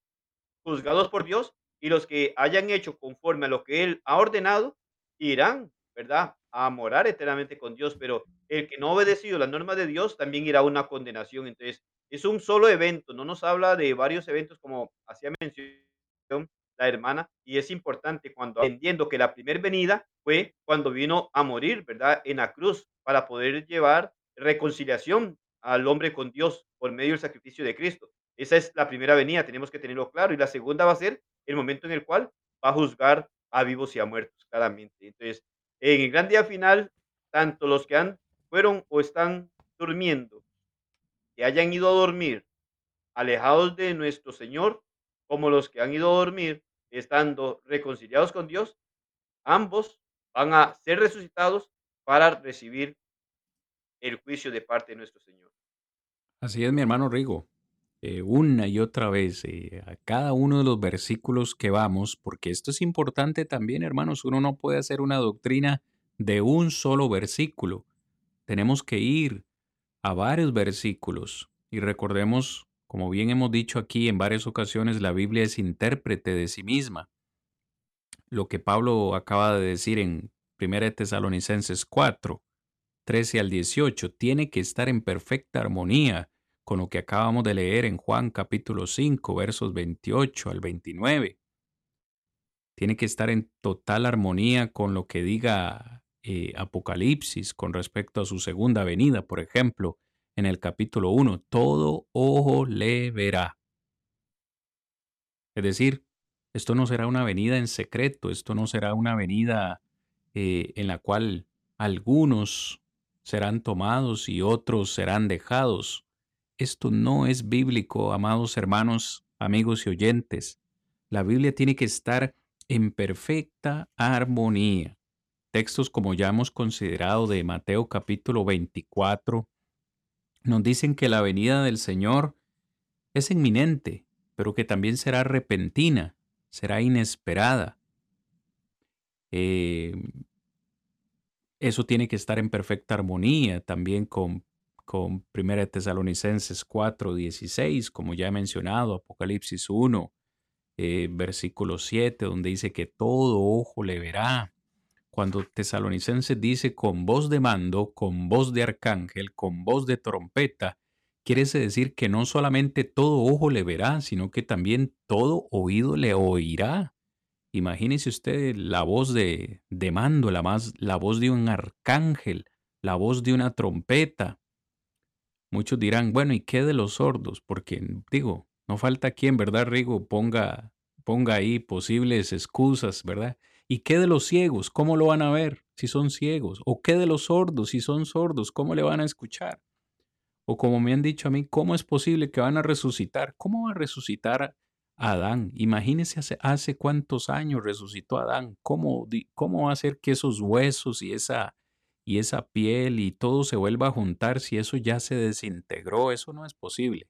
juzgados por Dios y los que hayan hecho conforme a lo que Él ha ordenado, irán, ¿verdad?, a morar eternamente con Dios, pero el que no ha obedecido las normas de Dios también irá a una condenación. Entonces, es un solo evento, no nos habla de varios eventos como hacía mención la hermana, y es importante cuando entendiendo que la primera venida fue cuando vino a morir, ¿verdad?, en la cruz para poder llevar reconciliación al hombre con Dios por medio del sacrificio de Cristo. Esa es la primera venida, tenemos que tenerlo claro. Y la segunda va a ser el momento en el cual va a juzgar a vivos y a muertos, claramente. Entonces, en el gran día final, tanto los que han, fueron o están durmiendo, que hayan ido a dormir alejados de nuestro Señor, como los que han ido a dormir estando reconciliados con Dios, ambos van a ser resucitados para recibir el juicio de parte de nuestro Señor. Así es, mi hermano Rigo. Eh, una y otra vez eh, a cada uno de los versículos que vamos, porque esto es importante también, hermanos, uno no puede hacer una doctrina de un solo versículo. Tenemos que ir a varios versículos y recordemos, como bien hemos dicho aquí en varias ocasiones, la Biblia es intérprete de sí misma. Lo que Pablo acaba de decir en 1 Tesalonicenses 4, 13 al 18, tiene que estar en perfecta armonía con lo que acabamos de leer en Juan capítulo 5, versos 28 al 29. Tiene que estar en total armonía con lo que diga eh, Apocalipsis con respecto a su segunda venida, por ejemplo, en el capítulo 1, todo ojo le verá. Es decir, esto no será una venida en secreto, esto no será una venida eh, en la cual algunos serán tomados y otros serán dejados. Esto no es bíblico, amados hermanos, amigos y oyentes. La Biblia tiene que estar en perfecta armonía. Textos como ya hemos considerado de Mateo capítulo 24 nos dicen que la venida del Señor es inminente, pero que también será repentina, será inesperada. Eh, eso tiene que estar en perfecta armonía también con con 1 Tesalonicenses 4, 16, como ya he mencionado, Apocalipsis 1, eh, versículo 7, donde dice que todo ojo le verá. Cuando Tesalonicenses dice con voz de mando, con voz de arcángel, con voz de trompeta, quiere decir que no solamente todo ojo le verá, sino que también todo oído le oirá. Imagínese usted la voz de, de mando, la, más, la voz de un arcángel la voz de una trompeta. Muchos dirán, bueno, ¿y qué de los sordos? Porque digo, no falta quien, ¿verdad, Rigo? Ponga, ponga ahí posibles excusas, ¿verdad? ¿Y qué de los ciegos? ¿Cómo lo van a ver si son ciegos? ¿O qué de los sordos si son sordos? ¿Cómo le van a escuchar? O como me han dicho a mí, ¿cómo es posible que van a resucitar? ¿Cómo va a resucitar a Adán? Imagínese hace, hace cuántos años resucitó Adán. ¿Cómo, ¿Cómo va a ser que esos huesos y esa, y esa piel y todo se vuelva a juntar si eso ya se desintegró? Eso no es posible.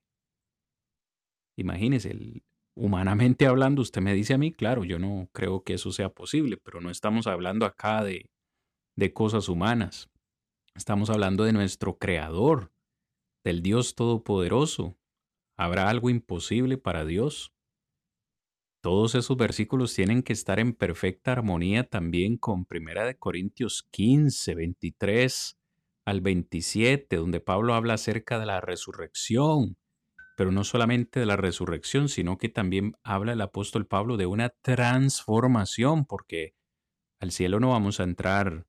Imagínese, humanamente hablando, usted me dice a mí, claro, yo no creo que eso sea posible, pero no estamos hablando acá de, de cosas humanas. Estamos hablando de nuestro creador, del Dios Todopoderoso. ¿Habrá algo imposible para Dios? Todos esos versículos tienen que estar en perfecta armonía también con 1 Corintios 15, 23 al 27, donde Pablo habla acerca de la resurrección, pero no solamente de la resurrección, sino que también habla el apóstol Pablo de una transformación, porque al cielo no vamos a entrar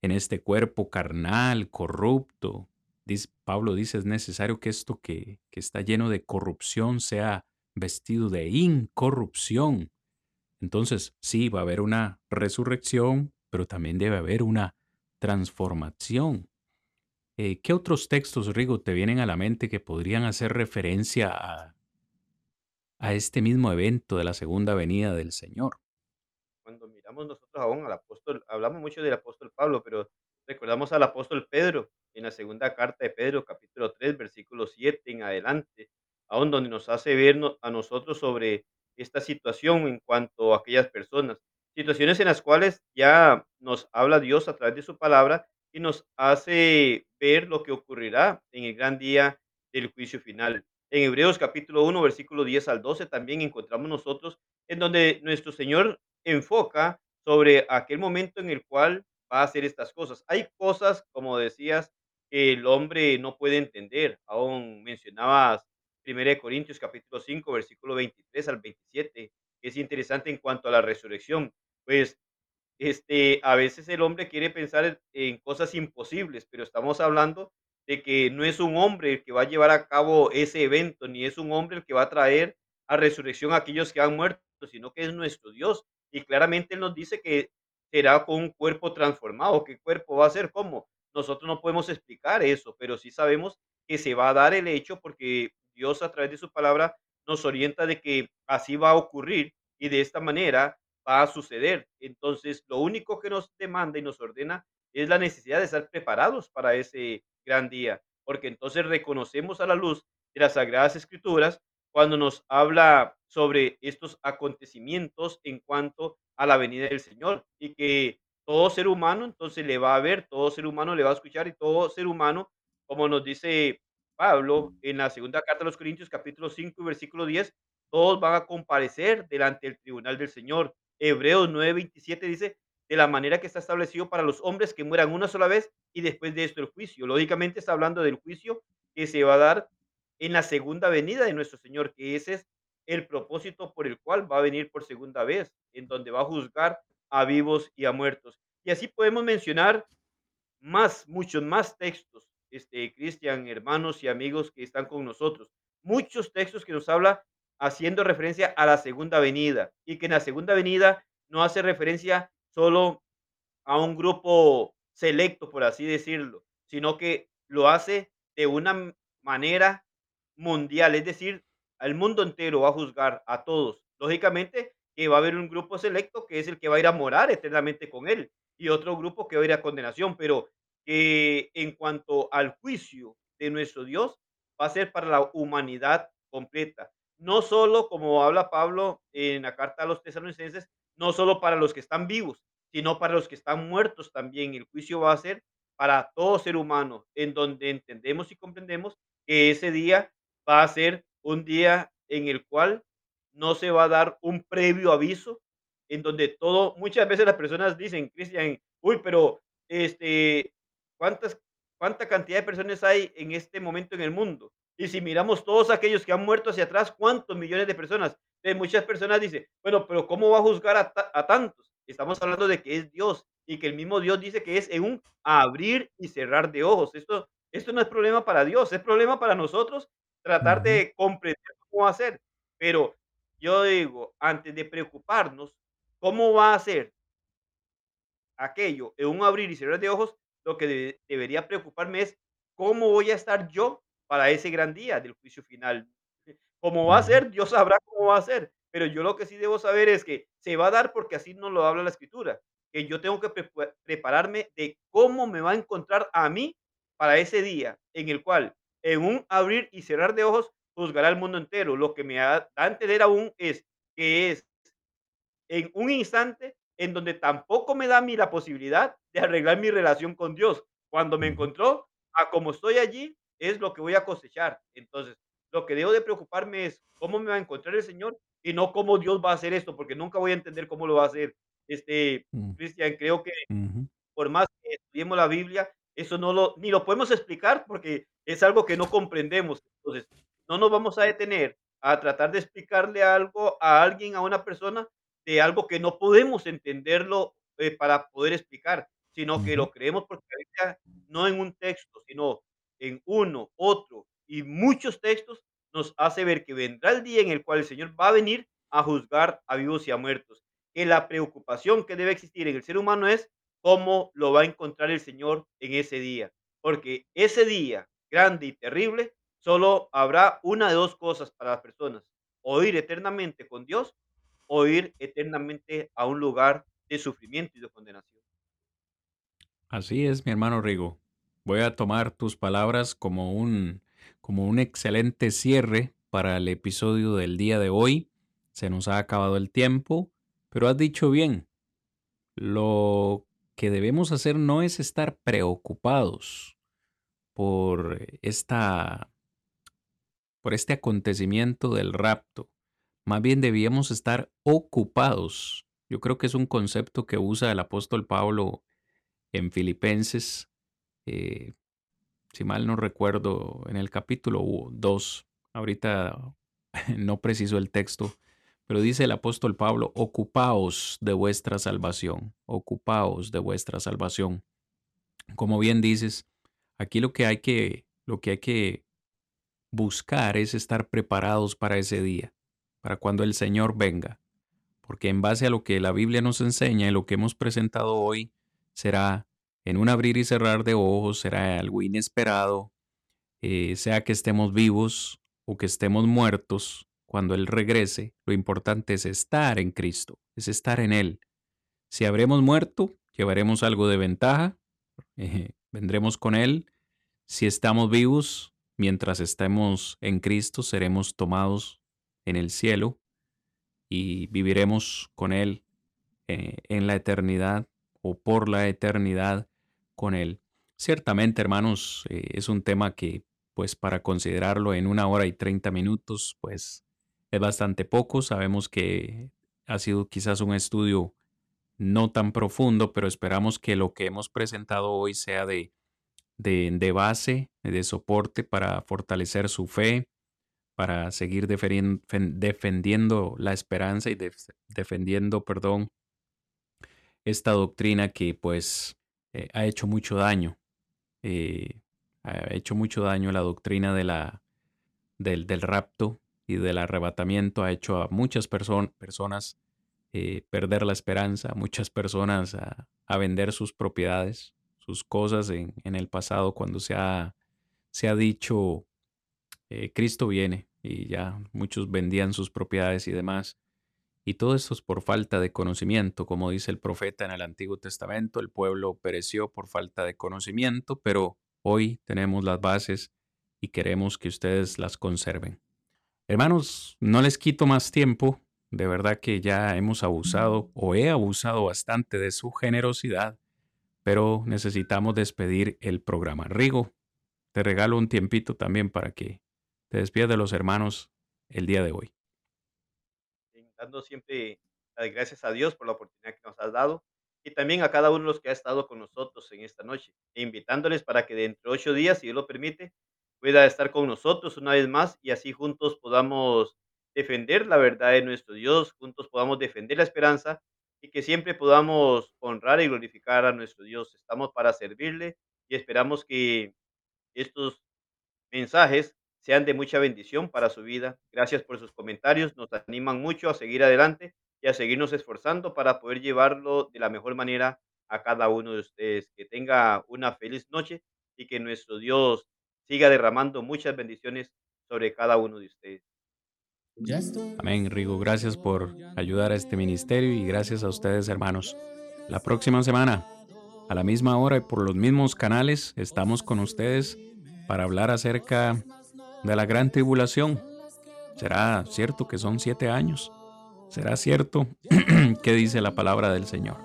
en este cuerpo carnal, corrupto, Pablo dice, es necesario que esto que, que está lleno de corrupción sea vestido de incorrupción. Entonces, sí, va a haber una resurrección, pero también debe haber una transformación. Eh, ¿Qué otros textos, Rigo, te vienen a la mente que podrían hacer referencia a, a este mismo evento de la segunda venida del Señor? Cuando miramos nosotros aún al apóstol, hablamos mucho del apóstol Pablo, pero recordamos al apóstol Pedro, en la segunda carta de Pedro, capítulo 3, versículo 7 en adelante, aún donde nos hace ver a nosotros sobre esta situación en cuanto a aquellas personas. Situaciones en las cuales ya nos habla Dios a través de su palabra y nos hace ver lo que ocurrirá en el gran día del juicio final. En Hebreos capítulo 1, versículo 10 al 12 también encontramos nosotros en donde nuestro Señor enfoca sobre aquel momento en el cual va a hacer estas cosas. Hay cosas, como decías, el hombre no puede entender. Aún mencionabas 1 Corintios capítulo 5, versículo 23 al 27, que es interesante en cuanto a la resurrección. Pues este, a veces el hombre quiere pensar en cosas imposibles, pero estamos hablando de que no es un hombre el que va a llevar a cabo ese evento, ni es un hombre el que va a traer a resurrección a aquellos que han muerto, sino que es nuestro Dios. Y claramente Él nos dice que será con un cuerpo transformado. ¿Qué cuerpo va a ser? ¿Cómo? Nosotros no podemos explicar eso, pero sí sabemos que se va a dar el hecho porque Dios a través de su palabra nos orienta de que así va a ocurrir y de esta manera va a suceder. Entonces, lo único que nos demanda y nos ordena es la necesidad de estar preparados para ese gran día, porque entonces reconocemos a la luz de las sagradas escrituras cuando nos habla sobre estos acontecimientos en cuanto a la venida del Señor y que todo ser humano entonces le va a ver, todo ser humano le va a escuchar y todo ser humano, como nos dice Pablo en la segunda carta de los Corintios capítulo 5 versículo 10, todos van a comparecer delante del tribunal del Señor. Hebreos 9:27 dice, de la manera que está establecido para los hombres que mueran una sola vez y después de esto el juicio. Lógicamente está hablando del juicio que se va a dar en la segunda venida de nuestro Señor, que ese es el propósito por el cual va a venir por segunda vez, en donde va a juzgar a vivos y a muertos. Y así podemos mencionar más, muchos más textos, este, Cristian, hermanos y amigos que están con nosotros. Muchos textos que nos habla haciendo referencia a la segunda venida y que en la segunda venida no hace referencia solo a un grupo selecto, por así decirlo, sino que lo hace de una manera mundial, es decir, al mundo entero va a juzgar a todos. Lógicamente, que va a haber un grupo selecto que es el que va a ir a morar eternamente con él y otro grupo que va a ir a condenación, pero que en cuanto al juicio de nuestro Dios va a ser para la humanidad completa. No solo, como habla Pablo en la carta a los tesalonicenses, no solo para los que están vivos, sino para los que están muertos también. El juicio va a ser para todo ser humano, en donde entendemos y comprendemos que ese día va a ser un día en el cual no se va a dar un previo aviso en donde todo, muchas veces las personas dicen, Cristian, uy, pero este, ¿cuántas, ¿cuánta cantidad de personas hay en este momento en el mundo? Y si miramos todos aquellos que han muerto hacia atrás, ¿cuántos millones de personas? muchas personas dicen, bueno, pero ¿cómo va a juzgar a, a tantos? Estamos hablando de que es Dios y que el mismo Dios dice que es en un abrir y cerrar de ojos. Esto, esto no es problema para Dios, es problema para nosotros tratar de comprender cómo ser. Pero yo digo, antes de preocuparnos, ¿cómo va a ser aquello en un abrir y cerrar de ojos? Lo que debe- debería preocuparme es cómo voy a estar yo para ese gran día del juicio final. Cómo va a ser, Dios sabrá cómo va a ser, pero yo lo que sí debo saber es que se va a dar porque así nos lo habla la Escritura, que yo tengo que prepa prepararme de cómo me va a encontrar a mí para ese día, en el cual, en un abrir y cerrar de ojos, juzgará al mundo entero. Lo que me da a entender aún es que es en un instante en donde tampoco me da a mí la posibilidad de arreglar mi relación con Dios. Cuando me encontró, a como estoy allí, es lo que voy a cosechar. Entonces, lo que debo de preocuparme es cómo me va a encontrar el Señor y no cómo Dios va a hacer esto, porque nunca voy a entender cómo lo va a hacer. Este, mm, Cristian, creo que por más que estudiemos la Biblia, eso no lo ni lo podemos explicar porque es algo que no comprendemos. Entonces, no nos vamos a detener a tratar de explicarle algo a alguien, a una persona, de algo que no podemos entenderlo, eh, para poder explicar, sino que lo creemos porque no en un texto, sino en uno, otro y muchos textos, nos hace ver que vendrá el día en el cual el Señor va a venir a juzgar a vivos y a muertos. Que la preocupación que debe existir en el ser humano es cómo lo va a encontrar el Señor en ese día. Porque ese día grande y terrible, solo habrá una de dos cosas para las personas, o ir eternamente con Dios o ir eternamente a un lugar de sufrimiento y de condenación. Así es, mi hermano Rigo. Voy a tomar tus palabras como un, como un excelente cierre para el episodio del día de hoy. Se nos ha acabado el tiempo, pero has dicho bien. Lo que debemos hacer no es estar preocupados por esta, por este acontecimiento del rapto. Más bien debíamos estar ocupados. Yo creo que es un concepto que usa el apóstol Pablo en Filipenses eh, si mal no recuerdo, en el capítulo 2, ahorita no preciso el texto, pero dice el apóstol Pablo, ocupaos de vuestra salvación, ocupaos de vuestra salvación. Como bien dices, aquí lo que hay que, lo que hay que buscar es estar preparados para ese día, para cuando el Señor venga, porque en base a lo que la Biblia nos enseña y lo que hemos presentado hoy, será en un abrir y cerrar de ojos, será algo inesperado, eh, sea que estemos vivos o que estemos muertos, cuando Él regrese, lo importante es estar en Cristo, es estar en Él. Si habremos muerto, llevaremos algo de ventaja, eh, vendremos con Él. Si estamos vivos, mientras estemos en Cristo, seremos tomados en el cielo y viviremos con Él eh, en la eternidad o por la eternidad con Él. Ciertamente, hermanos, eh, es un tema que, pues, para considerarlo en una hora y treinta minutos, pues, es bastante poco. Sabemos que ha sido quizás un estudio no tan profundo, pero esperamos que lo que hemos presentado hoy sea de, de, base, de soporte para fortalecer su fe, para seguir defendiendo la esperanza y def- defendiendo, perdón, esta doctrina que pues eh, ha hecho mucho daño. eh, ha hecho mucho daño la doctrina de la, del, del rapto y del arrebatamiento. Ha hecho a muchas person- personas eh, perder la esperanza, a muchas personas a, a vender sus propiedades, sus cosas en, en el pasado cuando se ha, se ha dicho Cristo viene y ya muchos vendían sus propiedades y demás. Y todo esto es por falta de conocimiento, como dice el profeta en el Antiguo Testamento, el pueblo pereció por falta de conocimiento, pero hoy tenemos las bases y queremos que ustedes las conserven. Hermanos, no les quito más tiempo, de verdad que ya hemos abusado o he abusado bastante de su generosidad, pero necesitamos despedir el programa. Rigo, te regalo un tiempito también para que te despidas de los hermanos el día de hoy. Dando siempre las gracias a Dios por la oportunidad que nos has dado y también a cada uno de los que ha estado con nosotros en esta noche, e invitándoles para que dentro de 8 días, si Dios lo permite, pueda estar con nosotros una vez más y así juntos podamos defender la verdad de nuestro Dios, juntos podamos defender la esperanza y que siempre podamos honrar y glorificar a nuestro Dios. Estamos para servirle y esperamos que estos mensajes sean de mucha bendición para su vida. Gracias por sus comentarios, nos animan mucho a seguir adelante y a seguirnos esforzando para poder llevarlo de la mejor manera a cada uno de ustedes. Que tenga una feliz noche y que nuestro Dios siga derramando muchas bendiciones sobre cada uno de ustedes. Amén, Rigo. Gracias por ayudar a este ministerio y gracias a ustedes, hermanos. La próxima semana, a la misma hora y por los mismos canales, estamos con ustedes para hablar acerca de la gran tribulación. ¿Será cierto que son siete años? ¿Será cierto que dice la palabra del Señor?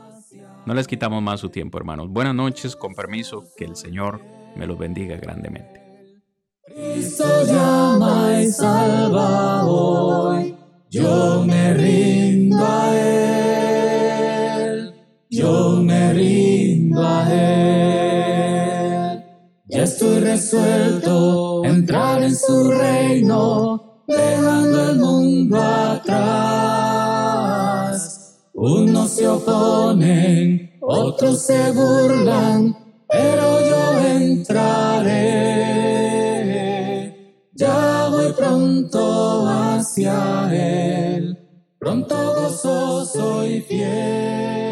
No les quitamos más su tiempo, hermanos. Buenas noches, con permiso, que el Señor me los bendiga grandemente. Cristo llama y salva hoy, yo me rindo a Él, yo me rindo a Él. Estoy resuelto a entrar en su reino, dejando el mundo atrás. Unos se oponen, otros se burlan, pero yo entraré. Ya voy pronto hacia Él, pronto gozoso y fiel.